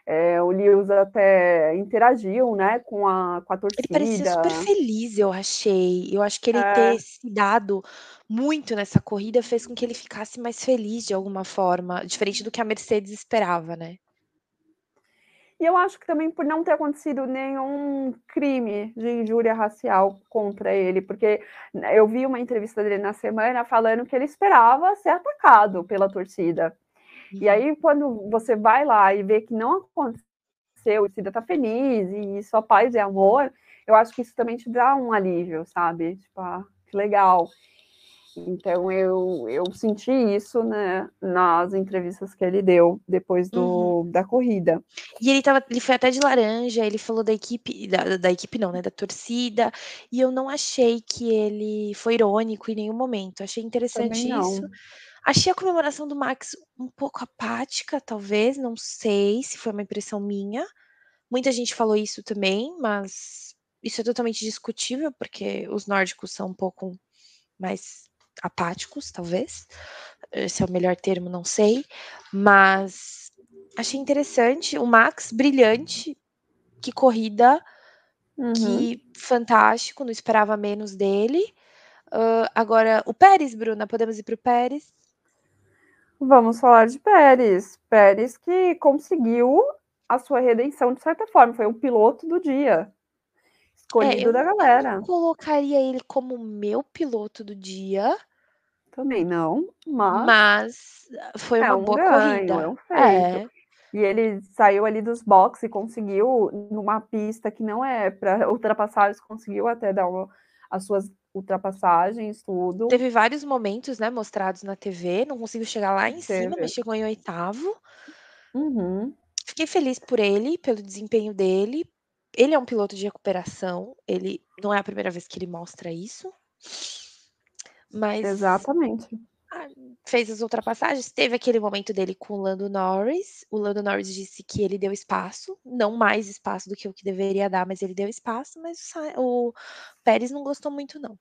eh, o Lewis até interagiu, né, com a com a Ele parecia torcida. super feliz, eu achei, eu acho que ele ter É. se dado muito nessa corrida fez com que ele ficasse mais feliz de alguma forma, diferente do que a Mercedes esperava, né. E eu acho que também por não ter acontecido nenhum crime de injúria racial contra ele, porque eu vi uma entrevista dele na semana falando que ele esperava ser atacado pela torcida. E Uhum. aí quando você vai lá e vê que não aconteceu, a torcida tá feliz e só paz e amor, eu acho que isso também te dá um alívio, sabe, tipo: "Ah, que legal". Então eu eu senti isso, né, nas entrevistas que ele deu depois Uhum. do da corrida. E ele estava ele foi até de laranja, ele falou da equipe da da equipe não, né, da torcida, e eu não achei que ele foi irônico em nenhum momento, achei interessante isso. Achei a comemoração do Max um pouco apática talvez, não sei se foi uma impressão minha, muita gente falou isso também, mas isso é totalmente discutível, porque os nórdicos são um pouco mais apáticos, talvez, esse é o melhor termo, não sei, mas achei interessante, o Max brilhante, que corrida, Uhum. que fantástico, não esperava menos dele. Hã, agora o Pérez, Bruna, podemos ir para o Pérez? Vamos falar de Pérez, Pérez que conseguiu a sua redenção de certa forma, foi o piloto do dia, É, eu escolhido da não eu não galera. colocaria ele como meu piloto do dia Também não, mas mas foi é uma um boa ganho, é corrida. um feito. É. E ele saiu ali dos boxe e conseguiu, numa pista que não é pra ultrapassagens, conseguiu até dar uma as suas ultrapassagens, tudo. Teve vários momentos, né, mostrados na TV, não conseguiu chegar lá em cima, mas Teve. chegou em 8º. Uhum. Fiquei feliz por ele, pelo desempenho dele. Ele é um piloto de recuperação, ele não é a primeira vez que ele mostra isso. Mas, Exatamente. fez as ultrapassagens, teve aquele momento dele com o Lando Norris, o Lando Norris disse que ele deu espaço, não mais espaço do que o que deveria dar, mas ele deu espaço, mas o o Pérez não gostou muito não.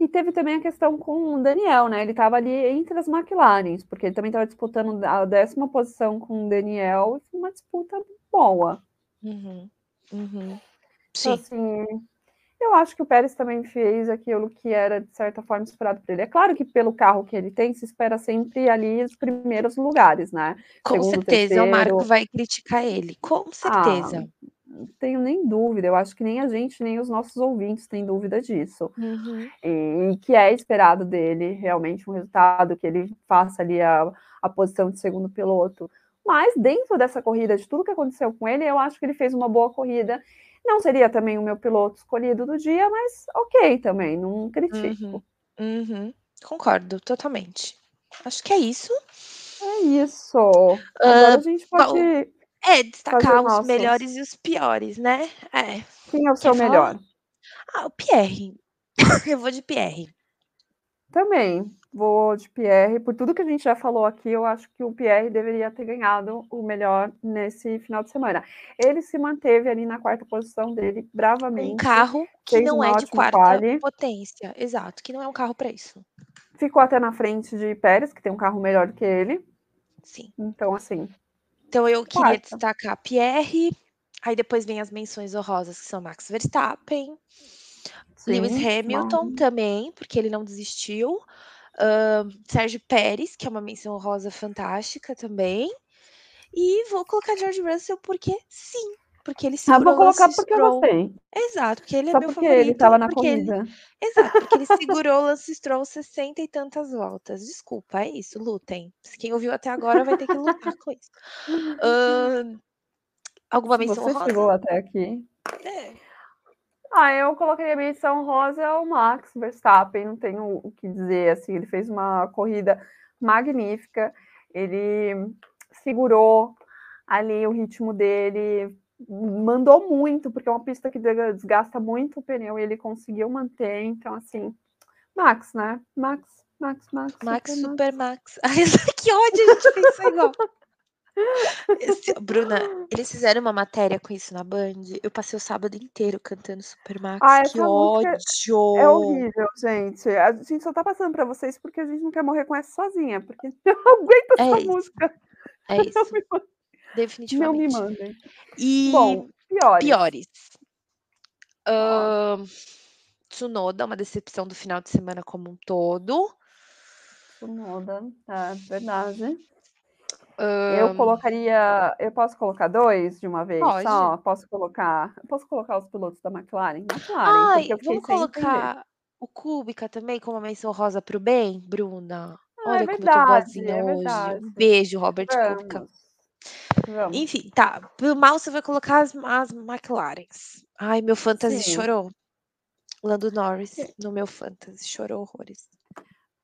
E teve também a questão com o Daniel, né? Ele estava ali entre as McLarens, porque ele também estava disputando a décima posição com o Daniel, e foi uma disputa boa. Uhum, uhum. Então, Sim. assim, eu acho que o Pérez também fez aquilo que era, de certa forma, esperado por ele. É claro que pelo carro que ele tem, se espera sempre ali os primeiros lugares, né? Com Segundo, certeza, o Marco terceiro. vai criticar ele, com Ah, certeza. não tenho nem dúvida. Eu acho que nem a gente, nem os nossos ouvintes têm dúvida disso. Uhum. E, e que é esperado dele realmente um resultado, que ele faça ali a, a posição de segundo piloto. Mas dentro dessa corrida, de tudo que aconteceu com ele, eu acho que ele fez uma boa corrida. Não seria também o meu piloto escolhido do dia, mas ok também, não critico. Uhum, uhum. Concordo totalmente. Acho que é isso. É isso. Agora Ah, a gente pode. É, destacar os nossos. melhores e os piores, né? É. Quem é o seu Quer falar? melhor? Ah, o Pierre. Eu vou de Pierre. Também vou de Pierre. Por tudo que a gente já falou aqui, eu acho que o Pierre deveria ter ganhado o melhor nesse final de semana. Ele se manteve ali na quarta posição dele Um bravamente. carro que não é de quarta quali. potência. Exato, que não é um carro para isso. Ficou até na frente de Pérez, que tem um carro melhor que ele. Sim. Então, assim, Então eu queria Quarta. destacar Pierre. Aí depois vem as menções honrosas que são Max Verstappen, Lewis sim, Hamilton mas- também, porque ele não desistiu. Ahn, Sérgio Pérez, que é uma menção honrosa fantástica também. E vou colocar George Russell porque sim, porque ele Ah, segurou vou colocar Lance porque eu Stroll. gostei. Exato, porque ele é Só meu porque favorito. ele estava na porque ele- corrida. Exato, porque ele segurou o Lance Stroll 60 e tantas voltas. Desculpa, é isso, lutem. Quem ouviu até agora vai ter que lutar com isso. Ahn, alguma menção você honrosa? chegou até aqui. É. Ah, eu colocaria a menção rosa ao Max Verstappen, não tenho o que dizer, assim, ele fez uma corrida magnífica, ele segurou ali o ritmo dele, mandou muito, porque é uma pista que de- desgasta muito o pneu e ele conseguiu manter, então assim, Max, né? Max, Max, Max, Max Super Super Max. Ai, que ódio, a gente pensou igual. Esse- Bruna, eles fizeram uma matéria com isso na Band. Eu passei o sábado inteiro cantando Super Max. Ah, que ódio! É horrível, gente. A gente só tá passando pra vocês porque a gente não quer morrer com essa sozinha, porque eu não aguento É essa isso. música. É Não isso, me, não me definitivamente. mandem. E Bom, piores. piores. Ahn, Tsunoda, uma decepção do final de semana como um todo. Tsunoda, é verdade. Eu colocaria. Eu posso colocar dois de uma vez Pode. só? Posso colocar. Posso colocar os pilotos da McLaren? McLaren, Ai, vamos colocar o Kubica também como menção rosa pro bem, Bruna? Ah, é Olha como eu tô verdade, boazinha é hoje. verdade. Um beijo, Robert Kubica. Vamos. Vamos. Enfim, tá. Pro mal você vai colocar as, as McLarens. Ai, meu fantasy Sim. chorou. Lando Norris no meu fantasy chorou horrores.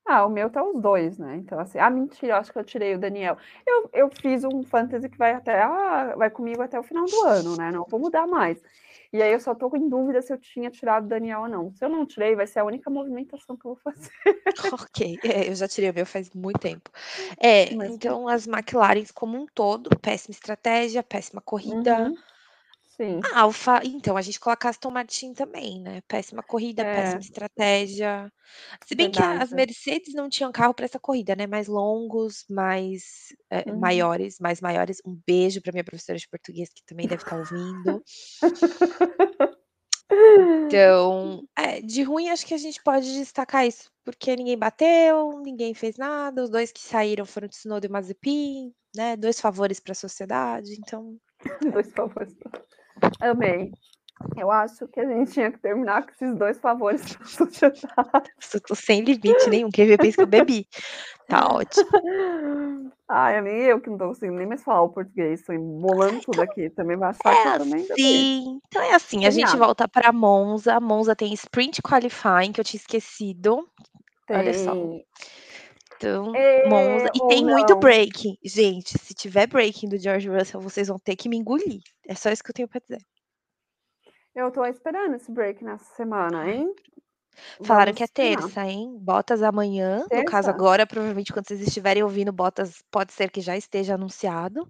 Ah, o meu tá os dois, né? Então, assim, ah, mentira, eu acho que eu tirei o Daniel. Eu, eu fiz um fantasy que vai até ah, vai comigo até o final do ano, né? Não vou mudar mais. E aí eu só tô em dúvida se eu tinha tirado o Daniel ou não. Se eu não tirei, vai ser a única movimentação que eu vou fazer. ok, é, eu já tirei o meu faz muito tempo. É, Mas- então as McLarens como um todo, péssima estratégia, péssima corrida. Uhum. Sim. A Alfa, então, a gente coloca Aston Martin também, né? Péssima corrida, É. péssima estratégia. Se bem que as Verdade. Mercedes não tinham carro para essa corrida, né? Mais longos, mais é, Uhum. maiores, mais maiores. Um beijo para minha professora de português que também deve estar ouvindo. Então, é, de ruim acho que a gente pode destacar isso, porque ninguém bateu, ninguém fez nada, os dois que saíram foram Tsunoda e Mazepin, né? Dois favores para a sociedade, então Dois favores. Amei. Eu acho que a gente tinha que terminar com esses dois favores pra sem limite nenhum, quem vê pensa que eu bebi. Tá ótimo. Ai, nem eu que não tô conseguindo nem mais falar o português, tô embolando tudo aqui. Também vai achar que É eu também bebi. assim, então é assim, a gente volta para Monza, Monza tem Sprint Qualifying, que eu tinha esquecido, Olha só. Então É, Monza, e ou tem muito não. breaking. Gente, se tiver breaking do George Russell, vocês vão ter que me engolir. É só isso que eu tenho para dizer. Eu tô esperando esse break nessa semana, hein? Falaram Vamos que é esperar. terça, hein? Bottas amanhã. No caso, Terça? agora, provavelmente, quando vocês estiverem ouvindo, Bottas pode ser que já esteja anunciado.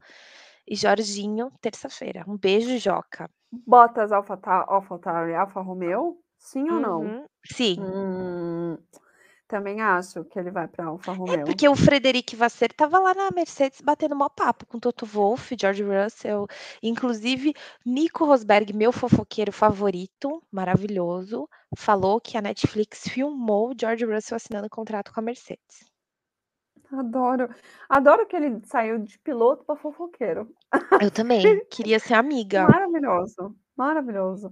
E Jorginho, terça-feira. Um beijo, Joca. Bottas Alfa, Alfa Alfa Romeo. Sim ou não? Uhum. Sim. Hum, também acho que ele vai pra Alfa É Romeo. porque o Frederic Vasseur estava lá na Mercedes batendo maior papo com Toto Wolff, George Russell, inclusive Nico Rosberg, meu fofoqueiro favorito, maravilhoso, falou que a Netflix filmou George Russell assinando contrato com a Mercedes. Adoro. Adoro que ele saiu de piloto para fofoqueiro. Eu também, queria ser amiga. Maravilhoso, maravilhoso.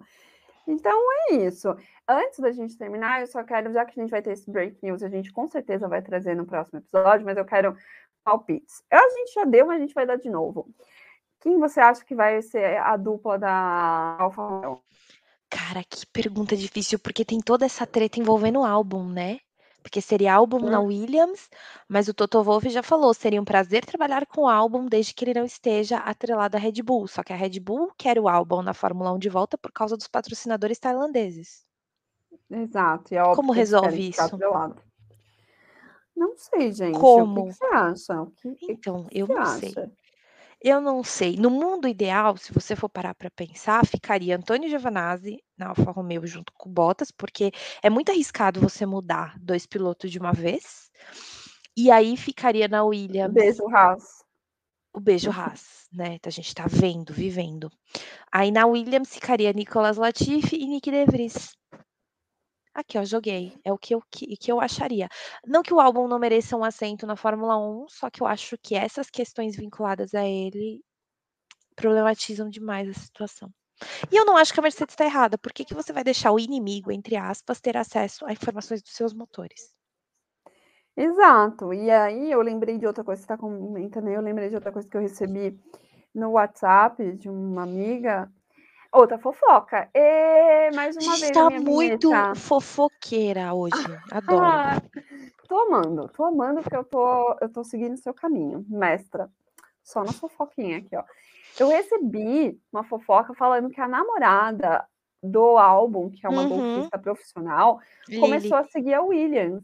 Então é isso. Antes da gente terminar, eu só quero, já que a gente vai ter esse break news, a gente com certeza vai trazer no próximo episódio, mas eu quero palpites. A gente já deu, mas a gente vai dar de novo. Quem você acha que vai ser a dupla da Alfa? Cara, que pergunta difícil, porque tem toda essa treta envolvendo o álbum, né? Porque seria álbum na. Williams, mas o Toto Wolff já falou, seria um prazer trabalhar com o álbum desde que ele não esteja atrelado à Red Bull. Só que a Red Bull quer o álbum na Fórmula 1 de volta por causa dos patrocinadores tailandeses. Exato, é óbvio Como que resolve isso? atrelado. Não sei, gente. O que Como? que você acha? Que, que Então, que eu você não sei. Eu não sei. No mundo ideal, se você for parar para pensar, ficaria Antônio Giovinazzi na Alfa Romeo junto com o Bottas, porque é muito arriscado você mudar 2 pilotos de uma vez. E aí ficaria na Williams Beijo, Haas. o beijo Haas, né, a gente tá vendo, vivendo. Aí na Williams ficaria Nicolas Latifi e Nick De Vries. Aqui, ó, joguei. É o que eu, que, que eu acharia. Não que o álbum não mereça um assento na Fórmula 1, só que eu acho que essas questões vinculadas a ele problematizam demais a situação. E eu não acho que a Mercedes está errada. Por que, que você vai deixar o inimigo, entre aspas, ter acesso a informações dos seus motores? Exato. E aí eu lembrei de outra coisa, você está comentando eu lembrei de outra coisa que eu recebi no WhatsApp de uma amiga. Outra fofoca. E mais uma vez tá minha muito vinheta. fofoqueira hoje. Adoro. Ah, tô amando, tô amando que eu tô, eu tô seguindo o seu caminho, mestra. Só na fofoquinha aqui, ó. Eu recebi uma fofoca falando que a namorada do álbum, que é uma Uhum. golfista profissional, Lili. começou a seguir a Williams.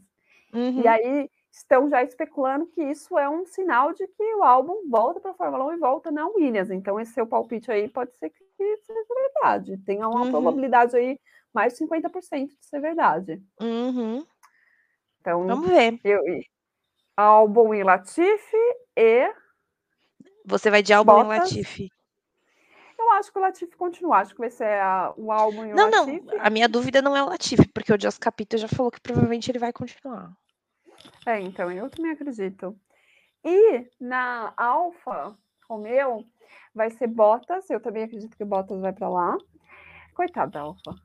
Uhum. E aí estão já especulando que isso é um sinal de que o álbum volta para a Fórmula 1 e volta na Williams. Então, esse seu palpite aí pode ser que seja verdade. Tem uma Uhum. probabilidade aí mais de 50% de ser verdade. Uhum. Então, Vamos ver. eu, e- álbum e Latifi e Você vai de álbum Bottas. Latifi. eu acho que o Latifi continua. Acho que vai ser a- o álbum e o Não, não. Latifi. A minha dúvida não é o Latifi, porque o Jos Capito já falou que provavelmente ele vai continuar. É, então, eu também acredito. E na Alfa Romeo vai ser Bottas, eu também acredito que Bottas vai para lá. Coitado da Alfa.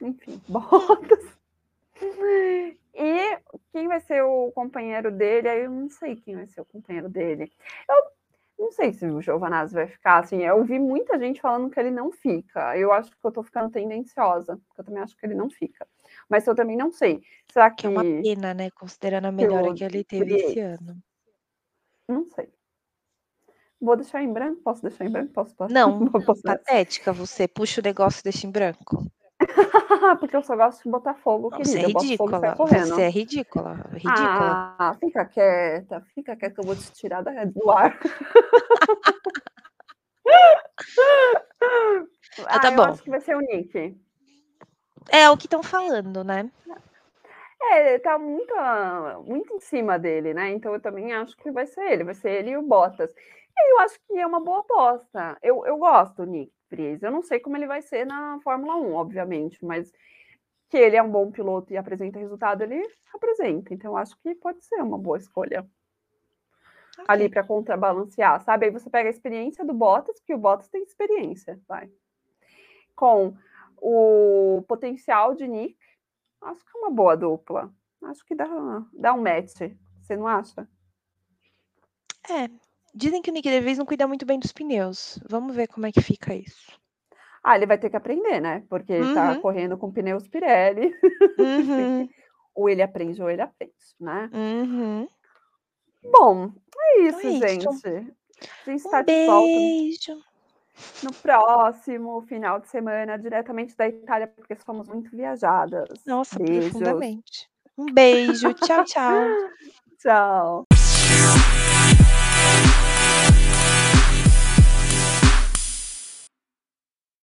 Enfim, Bottas. E quem vai ser o companheiro dele? Aí eu não sei quem vai ser o companheiro dele. Eu não sei se o Giovanazzi vai ficar assim. Eu vi muita gente falando que ele não fica. Eu acho que eu tô ficando tendenciosa, porque eu também acho que ele não fica. Mas eu também não sei. Será que é uma pena, né? Considerando a melhora que ele teve esse ano. Não sei. Vou deixar em branco? Posso deixar em branco? Posso passar? Não, Posso patética você. Puxa o negócio e deixa em branco. Porque eu só gosto de botar fogo, Não, querida. Você é ridícula. Você é ridícula. Ridícula. Ah, fica quieta. Fica quieta que eu vou te tirar da, do ar. Ah, tá eu bom. acho que vai ser o Nick. É o que estão falando, né? É, tá muito, ah, muito em cima dele, né? Então eu também acho que vai ser ele, vai ser ele e o Bottas. E eu acho que é uma boa aposta. Eu, eu gosto do Nick Vries. Eu não sei como ele vai ser na Fórmula 1, obviamente, mas que ele é um bom piloto e apresenta resultado, ele apresenta. Então eu acho que pode ser uma boa escolha ali Ok. para contrabalancear, sabe? Aí você pega a experiência do Bottas, porque o Bottas tem experiência, vai. Com o potencial de Nick, acho que é uma boa dupla. Acho que dá, dá um match. Você não acha? É. Dizem que o Nick DeVries não cuida muito bem dos pneus. Vamos ver como é que fica isso. Ah, ele vai ter que aprender, né? Porque ele tá Uhum. correndo com pneus Pirelli. Uhum. ou ele aprende ou ele aprende, né? Uhum. Bom, é Então isso, é isso. gente. A gente Um de volta beijo. No próximo final de semana, diretamente da Itália, porque somos muito viajadas. Nossa, Beijos. profundamente. Um beijo. Tchau, tchau. Tchau.